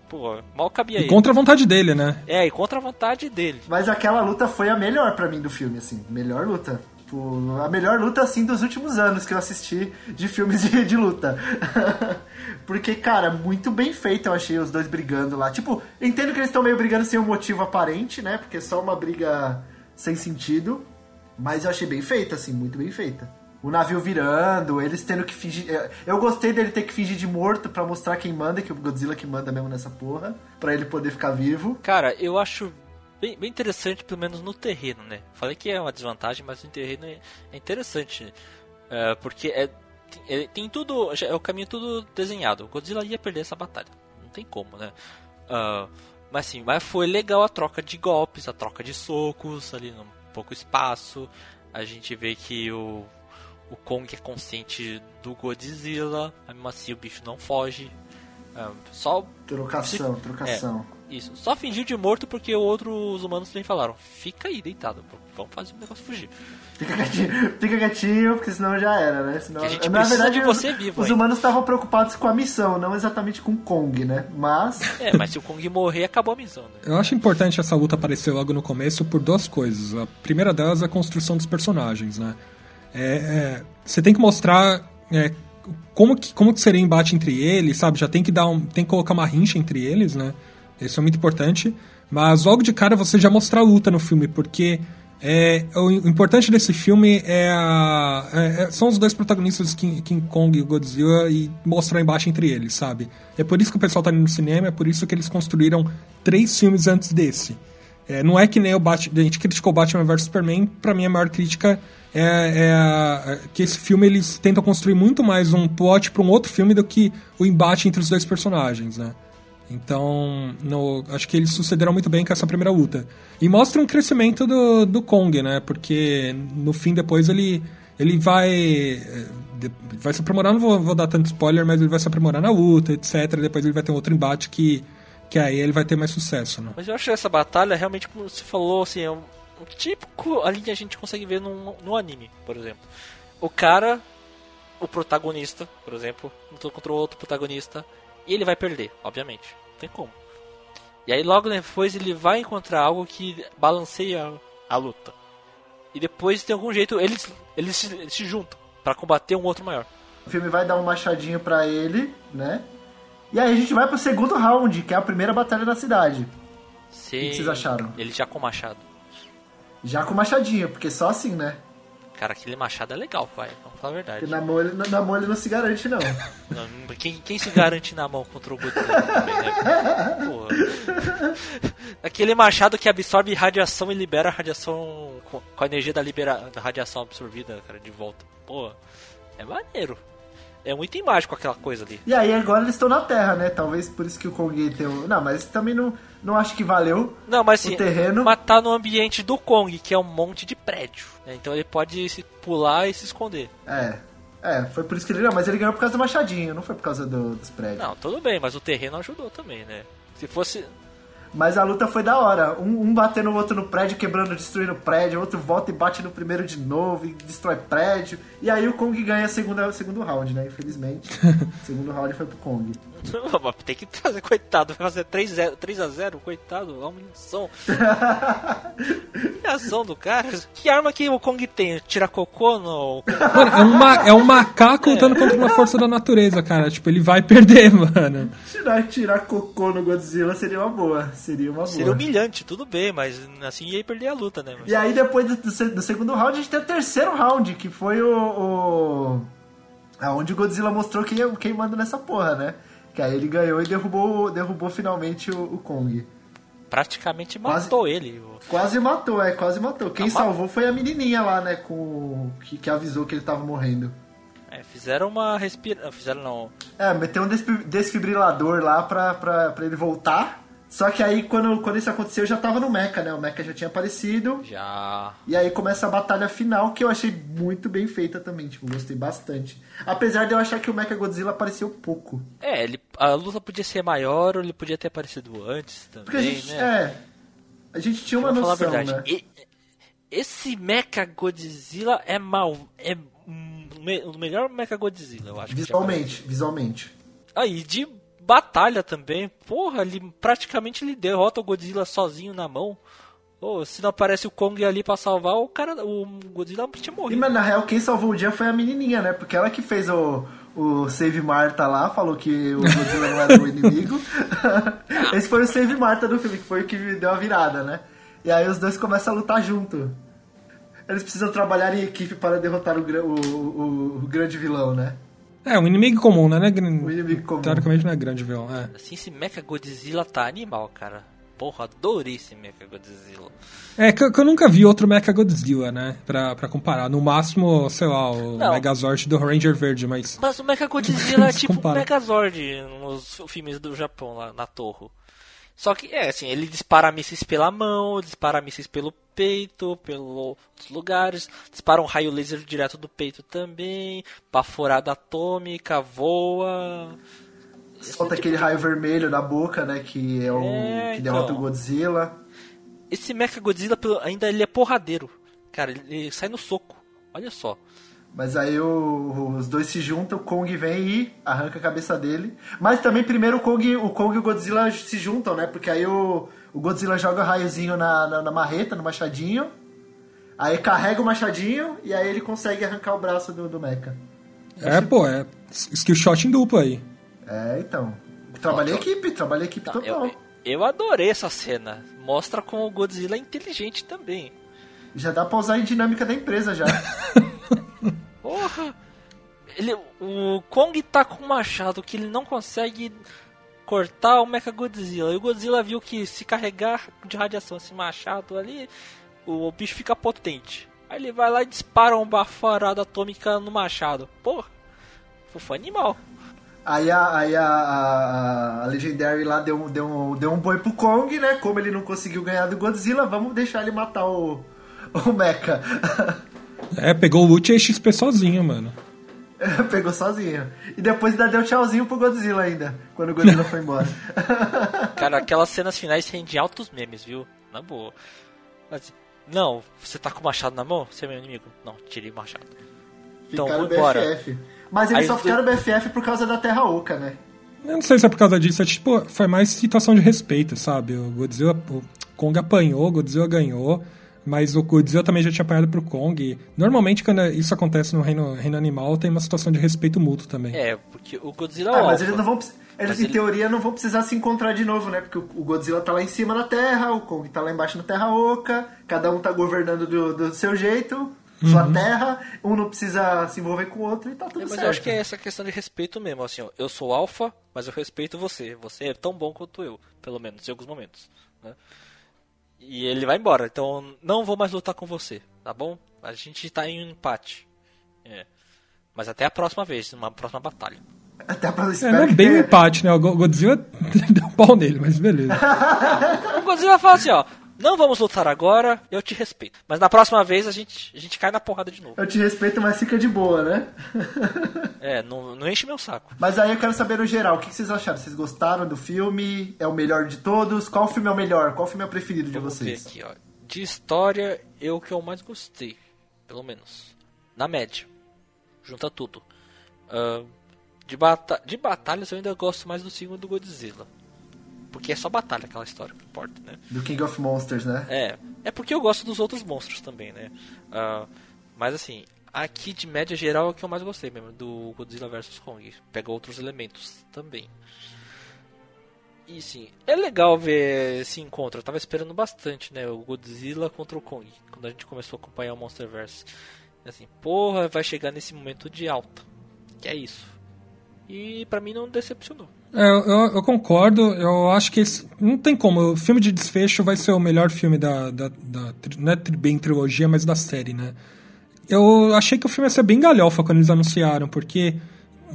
Pô, mal cabia e contra a vontade dele, né? É, e contra a vontade dele. Mas aquela luta foi a melhor para mim do filme, assim. Melhor luta. Tipo, a melhor luta, assim, dos últimos anos que eu assisti de filmes de, de luta. Porque, cara, muito bem feito eu achei os dois brigando lá. Tipo, entendo que eles estão meio brigando sem um motivo aparente, né? Porque é só uma briga sem sentido, mas eu achei bem feita, assim, muito bem feita. O navio virando, eles tendo que fingir. é, Eu gostei dele ter que fingir de morto pra mostrar quem manda, que o Godzilla que manda mesmo nessa porra, pra ele poder ficar vivo. Cara, eu acho bem, bem interessante, pelo menos no terreno, né? Falei que é uma desvantagem, mas no terreno é, interessante. É, porque é, é- tem tudo. É o caminho tudo desenhado. O Godzilla ia perder essa batalha. Não tem como, né? Ah, mas sim, mas foi legal a troca de golpes, a troca de socos ali num pouco espaço. A gente vê que o, o Kong é consciente do Godzilla, mas mesmo assim o bicho não foge. Ah, só Trocação, trocação. isso, só fingiu de morto porque outros humanos também falaram: fica aí deitado, vamos fazer o negócio fugir. Fica quietinho, fica quietinho, porque senão já era, né? Senão, Que a gente na verdade, de você os- vivo Os ainda. humanos estavam preocupados com a missão, não exatamente com Kong, né? Mas. É, mas se o Kong morrer, acabou a missão, né? Eu acho importante essa luta aparecer logo no começo por duas coisas. A primeira delas é a construção dos personagens, né? É, é, você tem que mostrar é, como, que, como que seria o embate entre eles, sabe? Já tem que dar um, tem que colocar uma rincha entre eles, né? Isso é muito importante. Mas logo de cara você já mostra a luta no filme, porque é, o importante desse filme é, a- é- é- são os dois protagonistas, King, King Kong e Godzilla, e mostrar o embate entre eles, sabe? É por isso que o pessoal tá indo no cinema, é por isso que eles construíram três filmes antes desse. É, não é que nem o Batman. A gente criticou Batman vs Superman. Pra mim, a maior crítica é, é que esse filme eles tentam construir muito mais um plot pra um outro filme do que o embate entre os dois personagens, né? Então, no- acho que eles sucederam muito bem com essa primeira luta. E mostra um crescimento do, do Kong, né? Porque no fim, depois, ele, ele vai. Vai se aprimorar, não vou, vou dar tanto spoiler, mas ele vai se aprimorar na luta, etc. Depois ele vai ter um outro embate que, que aí ele vai ter mais sucesso, né? Mas eu acho essa batalha realmente, como você falou, assim, é um, um típico ali que a gente consegue ver no, no anime, por exemplo. O cara, o protagonista, por exemplo, lutou contra o outro protagonista, e ele vai perder, obviamente. Não tem como. E aí logo depois ele vai encontrar algo que balanceia a luta. E depois, de algum jeito, eles, eles, se, eles se juntam pra combater um outro maior. O filme vai dar um machadinho pra ele, né? E aí a gente vai pro segundo round, que é a primeira batalha na cidade. Se... que vocês acharam? Ele já com machado. Já com machadinho, porque só assim, né? Cara, aquele machado é legal, pai. Vamos falar a Porque verdade. na mão ele, na mão ele não se garante, não. Não, Quem, quem se garante na mão contra o Godzilla também, né? Porra. Aquele machado que absorve radiação e libera a radiação com com a energia da, libera, da radiação absorvida, cara, de volta. Pô, é maneiro. É um item mágico aquela coisa ali. E aí agora eles estão na Terra, né? Talvez por isso que o Kong tem um... Não, mas também não, não acho que valeu. Não, mas assim, O terreno- matar no ambiente do Kong, que é um monte de prédio. né? Então ele pode se pular e se esconder. É. É, foi por isso que ele... Não, mas ele ganhou por causa do machadinho, não foi por causa do- dos prédios. Não, tudo bem, mas o terreno ajudou também, né? Se fosse. Mas a luta foi da hora. Um, um batendo o outro no prédio, quebrando, destruindo o prédio. O outro volta e bate no primeiro de novo e destrói prédio. E aí o Kong ganha o segunda, segundo round, né? Infelizmente. o segundo round foi pro Kong. Tem que fazer, coitado, vai fazer 3x0, 3x0, coitado, é uma ação. que ação do cara? Que arma que o Kong tem? Tira cocô no. Mano, é um, ma- é um macaco lutando contra uma força da natureza, cara. Tipo, ele vai perder, mano. Tirar, tirar cocô no Godzilla seria uma boa. Seria uma boa. Seria humilhante, tudo bem, mas assim ia perder a luta, né? Mas- E aí, depois do, do se- do segundo round, a gente tem o terceiro round, que foi o. o aonde o Godzilla mostrou quem, é- quem manda nessa porra, né? Que aí ele ganhou e derrubou, derrubou finalmente o, o Kong. Praticamente Quase- matou ele. o- Quase matou, é, quase matou. Quem ma- salvou foi a menininha lá, né? Com, que, que avisou que ele tava morrendo. É, fizeram uma respira... Fizeram não. É, meteu um desfi- desfibrilador lá pra, pra, pra ele voltar. Só que aí, quando, quando isso aconteceu, eu já tava no Mecha, né? O Mecha já tinha aparecido. Já. E aí começa a batalha final, que eu achei muito bem feita também, tipo, gostei bastante. Apesar de eu achar que o Mecha Godzilla apareceu pouco. É, ele, a luta podia ser maior ou ele podia ter aparecido antes também, Porque a gente, né? é, a gente tinha uma Vamos falar noção, a verdade. né? Esse Mecha Godzilla é mal. É o melhor Mecha Godzilla, eu acho. Visualmente, visualmente. Aí, de batalha também, porra, ele praticamente ele derrota o Godzilla sozinho na mão. Pô, se não aparece o Kong ali pra salvar, o cara, o Godzilla tinha E, morrido. mas na real, quem salvou o dia foi a menininha, né? Porque ela que fez o, o Save Marta lá, falou que o Godzilla não era o inimigo. Esse foi o Save Marta do filme, que foi o que deu a virada, né? E aí os dois começam a lutar junto. Eles precisam trabalhar em equipe para derrotar o, o, o, o grande vilão, né? É, um inimigo comum, né? Um inimigo comum. Teoricamente não é grande vilão, é. Assim, esse Mecha Godzilla tá animal, cara. Porra, adorei esse Mecha Godzilla. É, que, que eu nunca vi outro Mecha Godzilla, né? Pra, pra comparar. No máximo, sei lá, o não. Megazord do Ranger Verde, mas... Mas o Mecha Godzilla é tipo o Megazord nos filmes do Japão, lá na Torre. Só que, é, assim, ele dispara mísseis pela mão, dispara mísseis pelo peito, pelos lugares, dispara um raio laser direto do peito também, baforada atômica, voa. Solta aquele raio vermelho na boca, né, que é o é, que derrota então, o Godzilla. Esse Mecha Godzilla ainda ele é porradeiro. Cara, ele sai no soco. Olha só. Mas aí o, os dois se juntam, o Kong vem e arranca a cabeça dele. Mas também primeiro o Kong, o Kong e o Godzilla se juntam, né? Porque aí o, o Godzilla joga raiozinho na, na, na marreta, no machadinho. Aí carrega o machadinho e aí ele consegue arrancar o braço do, do Mecha. É, pô, é skill shot em duplo aí. É, então. Trabalhei equipe, trabalhei equipe Não, total. Eu, eu adorei essa cena. Mostra como o Godzilla é inteligente também. Já dá pra usar em dinâmica da empresa já. Porra! Ele, o Kong tá com um machado que ele não consegue cortar o Mecha Godzilla. E o Godzilla viu que se carregar de radiação esse machado ali, o bicho fica potente. Aí ele vai lá e dispara uma baforada atômica no machado. Porra! Foi animal. Aí a, aí a, a, a, Legendary lá deu, deu, deu um boi pro Kong, né? Como ele não conseguiu ganhar do Godzilla, vamos deixar ele matar o, o Mecha. É, pegou o loot e XP sozinho, mano. Pegou sozinho. E depois ainda deu tchauzinho pro Godzilla ainda, quando o Godzilla foi embora. Cara, aquelas cenas finais rendem altos memes, viu? Na boa. Mas, não, você tá com o machado na mão? Você é meu inimigo? Não, tirei o machado. Então, ficaram embora. BFF. Mas eles Aí só ficaram BFF por causa da Terra Oca, né? Eu não sei se é por causa disso, é tipo, foi mais situação de respeito, sabe? O Godzilla, o Kong apanhou, o Godzilla ganhou. Mas o Godzilla também já tinha apanhado pro Kong. Normalmente, quando isso acontece no reino, reino animal, tem uma situação de respeito mútuo também. É, porque o Godzilla é ah, mas eles não vão. Eles, mas em ele... teoria, não vão precisar se encontrar de novo, né? Porque o Godzilla tá lá em cima na Terra, o Kong tá lá embaixo na Terra Oca, cada um tá governando do, do seu jeito, sua uhum. terra, um não precisa se envolver com o outro e tá tudo é, mas certo. Mas eu acho que é essa questão de respeito mesmo, assim, ó, eu sou alfa, mas eu respeito você. Você é tão bom quanto eu, pelo menos, em alguns momentos, né? E ele vai embora. Então não vou mais lutar com você, tá bom? A gente tá em um empate. É. Mas até a próxima vez, numa próxima batalha. Até a próxima é, não é bem um empate, né? O Godzilla deu pau nele, mas beleza. o Godzilla fala assim, ó. Não vamos lutar agora, eu te respeito. Mas na próxima vez a gente, a gente cai na porrada de novo. Eu te respeito, mas fica de boa, né? é, não, não enche meu saco. Mas aí eu quero saber no geral, o que vocês acharam? Vocês gostaram do filme? É o melhor de todos? Qual filme é o melhor? Qual filme é o preferido de vocês? Ver aqui, ó. De história, eu que eu mais gostei. Pelo menos. Na média. Junta tudo. Uh, de, bata de batalhas eu ainda gosto mais do segundo do Godzilla. Porque é só batalha aquela história, não importa, né? Do King of Monsters, né? É. É porque eu gosto dos outros monstros também, né? Uh, mas assim, aqui de média geral é o que eu mais gostei mesmo, do Godzilla vs Kong. Pega outros elementos também. E sim, é legal ver esse encontro. Eu tava esperando bastante, né? O Godzilla contra o Kong. Quando a gente começou a acompanhar o Monsterverse. Assim, porra, vai chegar nesse momento de alta. Que é isso. E para mim não decepcionou. É, eu, eu, concordo. Eu acho que esse, não tem como. O filme de desfecho vai ser o melhor filme da. da, da não é bem trilogia, mas da série, né? Eu achei que o filme ia ser bem galhofa quando eles anunciaram, porque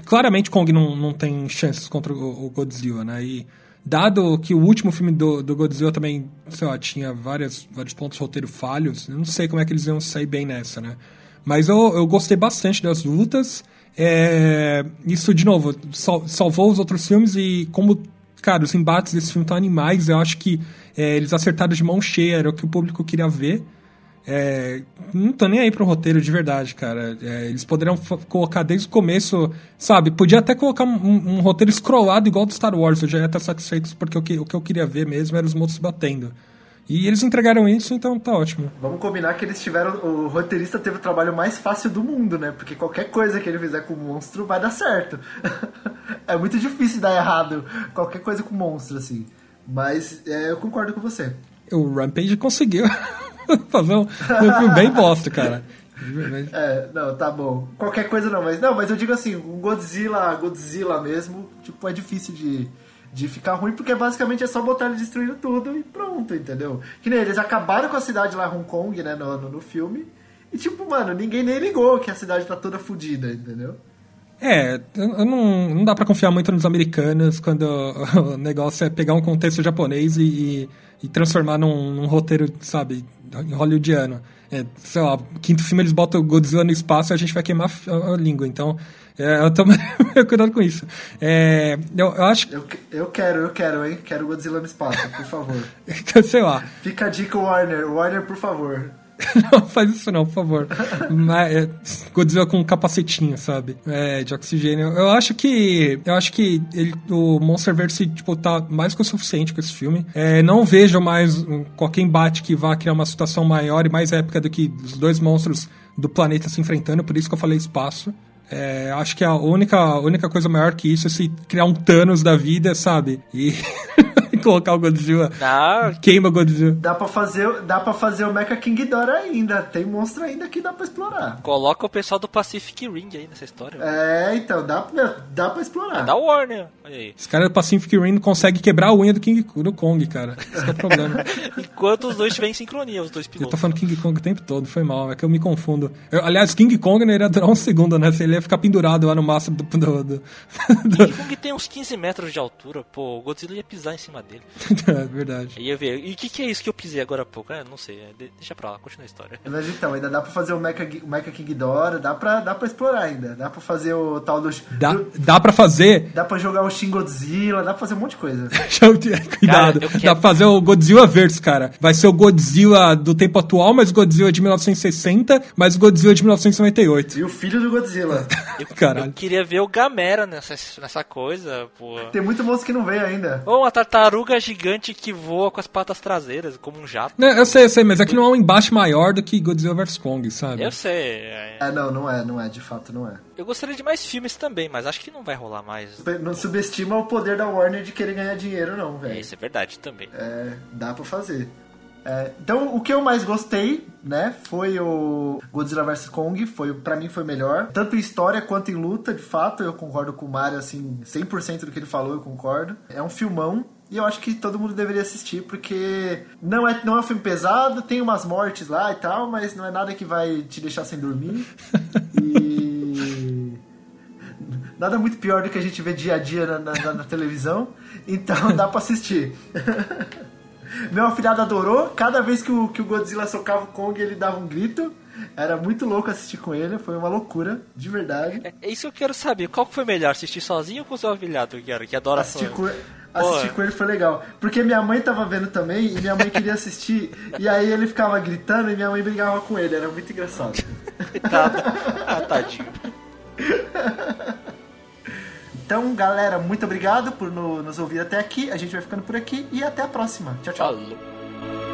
claramente Kong não, não tem chances contra o, o Godzilla, né? E dado que o último filme do, do Godzilla também, sei lá, tinha várias, vários pontos roteiro falhos, não sei como é que eles iam sair bem nessa, né? Mas eu, eu gostei bastante das lutas. É, isso, de novo, sal, salvou os outros filmes e como, cara, os embates desse filme estão animais, eu acho que é, eles acertaram de mão cheia, era o que o público queria ver. É, não tô nem aí pro roteiro de verdade, cara. É, eles poderiam colocar desde o começo, sabe? Podia até colocar um, um, roteiro scrollado igual do Star Wars, eu já ia estar satisfeito porque o que, o que eu queria ver mesmo era os monstros batendo. E eles entregaram isso, então tá ótimo. Vamos combinar que eles tiveram. O roteirista teve o trabalho mais fácil do mundo, né? Porque qualquer coisa que ele fizer com o monstro vai dar certo. é muito difícil dar errado qualquer coisa com monstro, assim. Mas é, eu concordo com você. O Rampage conseguiu fazer um, filme bem bosta, cara. É, não, tá bom. Qualquer coisa não, mas não, mas eu digo assim, um Godzilla, Godzilla mesmo, tipo, é difícil de, de ficar ruim, porque basicamente é só botar ele destruindo tudo e pronto, entendeu? Que nem eles acabaram com a cidade lá, Hong Kong, né, no, no, no filme, e tipo, mano, ninguém nem ligou que a cidade tá toda fodida, entendeu? É, não, não dá para confiar muito nos americanos quando o negócio é pegar um contexto japonês e, e transformar num, num, roteiro, sabe, hollywoodiano. É, sei lá, quinto filme eles botam Godzilla no espaço e a gente vai queimar a, a língua. Então, é, eu tô cuidado com isso. É, eu, eu, acho eu, eu quero, eu quero, hein? Quero Godzilla no espaço, por favor. sei lá. Fica a dica, Warner. Warner, por favor. não faz isso não, por favor. Mas, é, Godzilla com um capacetinho, sabe? É, de oxigênio. Eu acho que. Eu acho que ele, o Monsterverse, tipo, tá mais que o suficiente com esse filme. É, não vejo mais qualquer embate que vá criar uma situação maior e mais épica do que os dois monstros do planeta se enfrentando, por isso que eu falei espaço. É, acho que a única, única coisa maior que isso é se criar um Thanos da vida, sabe? E colocar o Godzilla. Não. Queima o Godzilla. Dá pra fazer, dá pra fazer o Mecha King Ghidorah ainda. Tem monstro ainda que dá pra explorar. Coloca o pessoal do Pacific Ring aí nessa história. É, então, dá, dá pra explorar. É da Warner. Olha aí. Esse cara do Pacific Ring não consegue quebrar a unha do King do Kong, cara. Esse é o problema. Enquanto os dois estiverem em sincronia, os dois pilotos. Eu tô falando King Kong o tempo todo, foi mal. É que eu me confundo. Eu, aliás, King Kong não iria durar um segundo, né? Se ele ia ficar pendurado lá no máximo do... do, do, do... King Kong tem uns 15 metros de altura, pô. O Godzilla ia pisar em cima dele. é verdade. Ia ver. E o que, que é isso que eu pisei agora há pouco? É, não sei. É, deixa pra lá, continua a história. Mas então, ainda dá pra fazer o Mecha, o Mecha King Dora, dá pra, dá pra explorar ainda. Dá pra fazer o tal do. Dá, do, dá pra fazer. Dá pra jogar o Shin Godzilla, dá pra fazer um monte de coisa. Cuidado. Cara, dá pra fazer o Godzilla Verse, cara. Vai ser o Godzilla do tempo atual, mas o Godzilla de 1960, mas o Godzilla de 1998. E o filho do Godzilla. eu, Caralho. eu queria ver o Gamera nessa, nessa coisa, pô. Tem muito moço que não veio ainda. Ou uma tartaruga gigante que voa com as patas traseiras, como um jato. Não, eu sei, eu sei, mas é que não é um embate maior do que Godzilla vs Kong, sabe? Eu sei. É... é, não, não é, não é, de fato não é. Eu gostaria de mais filmes também, mas acho que não vai rolar mais. Não subestima o poder da Warner de querer ganhar dinheiro, não, velho. É, isso é verdade também. É, dá pra fazer. É, então, o que eu mais gostei, né, foi o Godzilla vs Kong, foi para mim foi melhor, tanto em história quanto em luta, de fato, eu concordo com o Mario assim, 100% do que ele falou, eu concordo. É um filmão, e eu acho que todo mundo deveria assistir, porque não é, não é um filme pesado, tem umas mortes lá e tal, mas não é nada que vai te deixar sem dormir. e. Nada muito pior do que a gente vê dia a dia na, na, na televisão. Então dá pra assistir. Meu afilhado adorou. Cada vez que o, que o Godzilla socava o Kong, ele dava um grito. Era muito louco assistir com ele, foi uma loucura, de verdade. É, é isso que eu quero saber. Qual que foi melhor, assistir sozinho ou com o seu afilhado, que adora assistir com, assistir com ele foi legal. Porque minha mãe tava vendo também e minha mãe queria assistir. e aí ele ficava gritando e minha mãe brigava com ele. Era muito engraçado. ah, tadinho. Então, galera, muito obrigado por no, nos ouvir até aqui. A gente vai ficando por aqui e até a próxima. Tchau, tchau. Falou.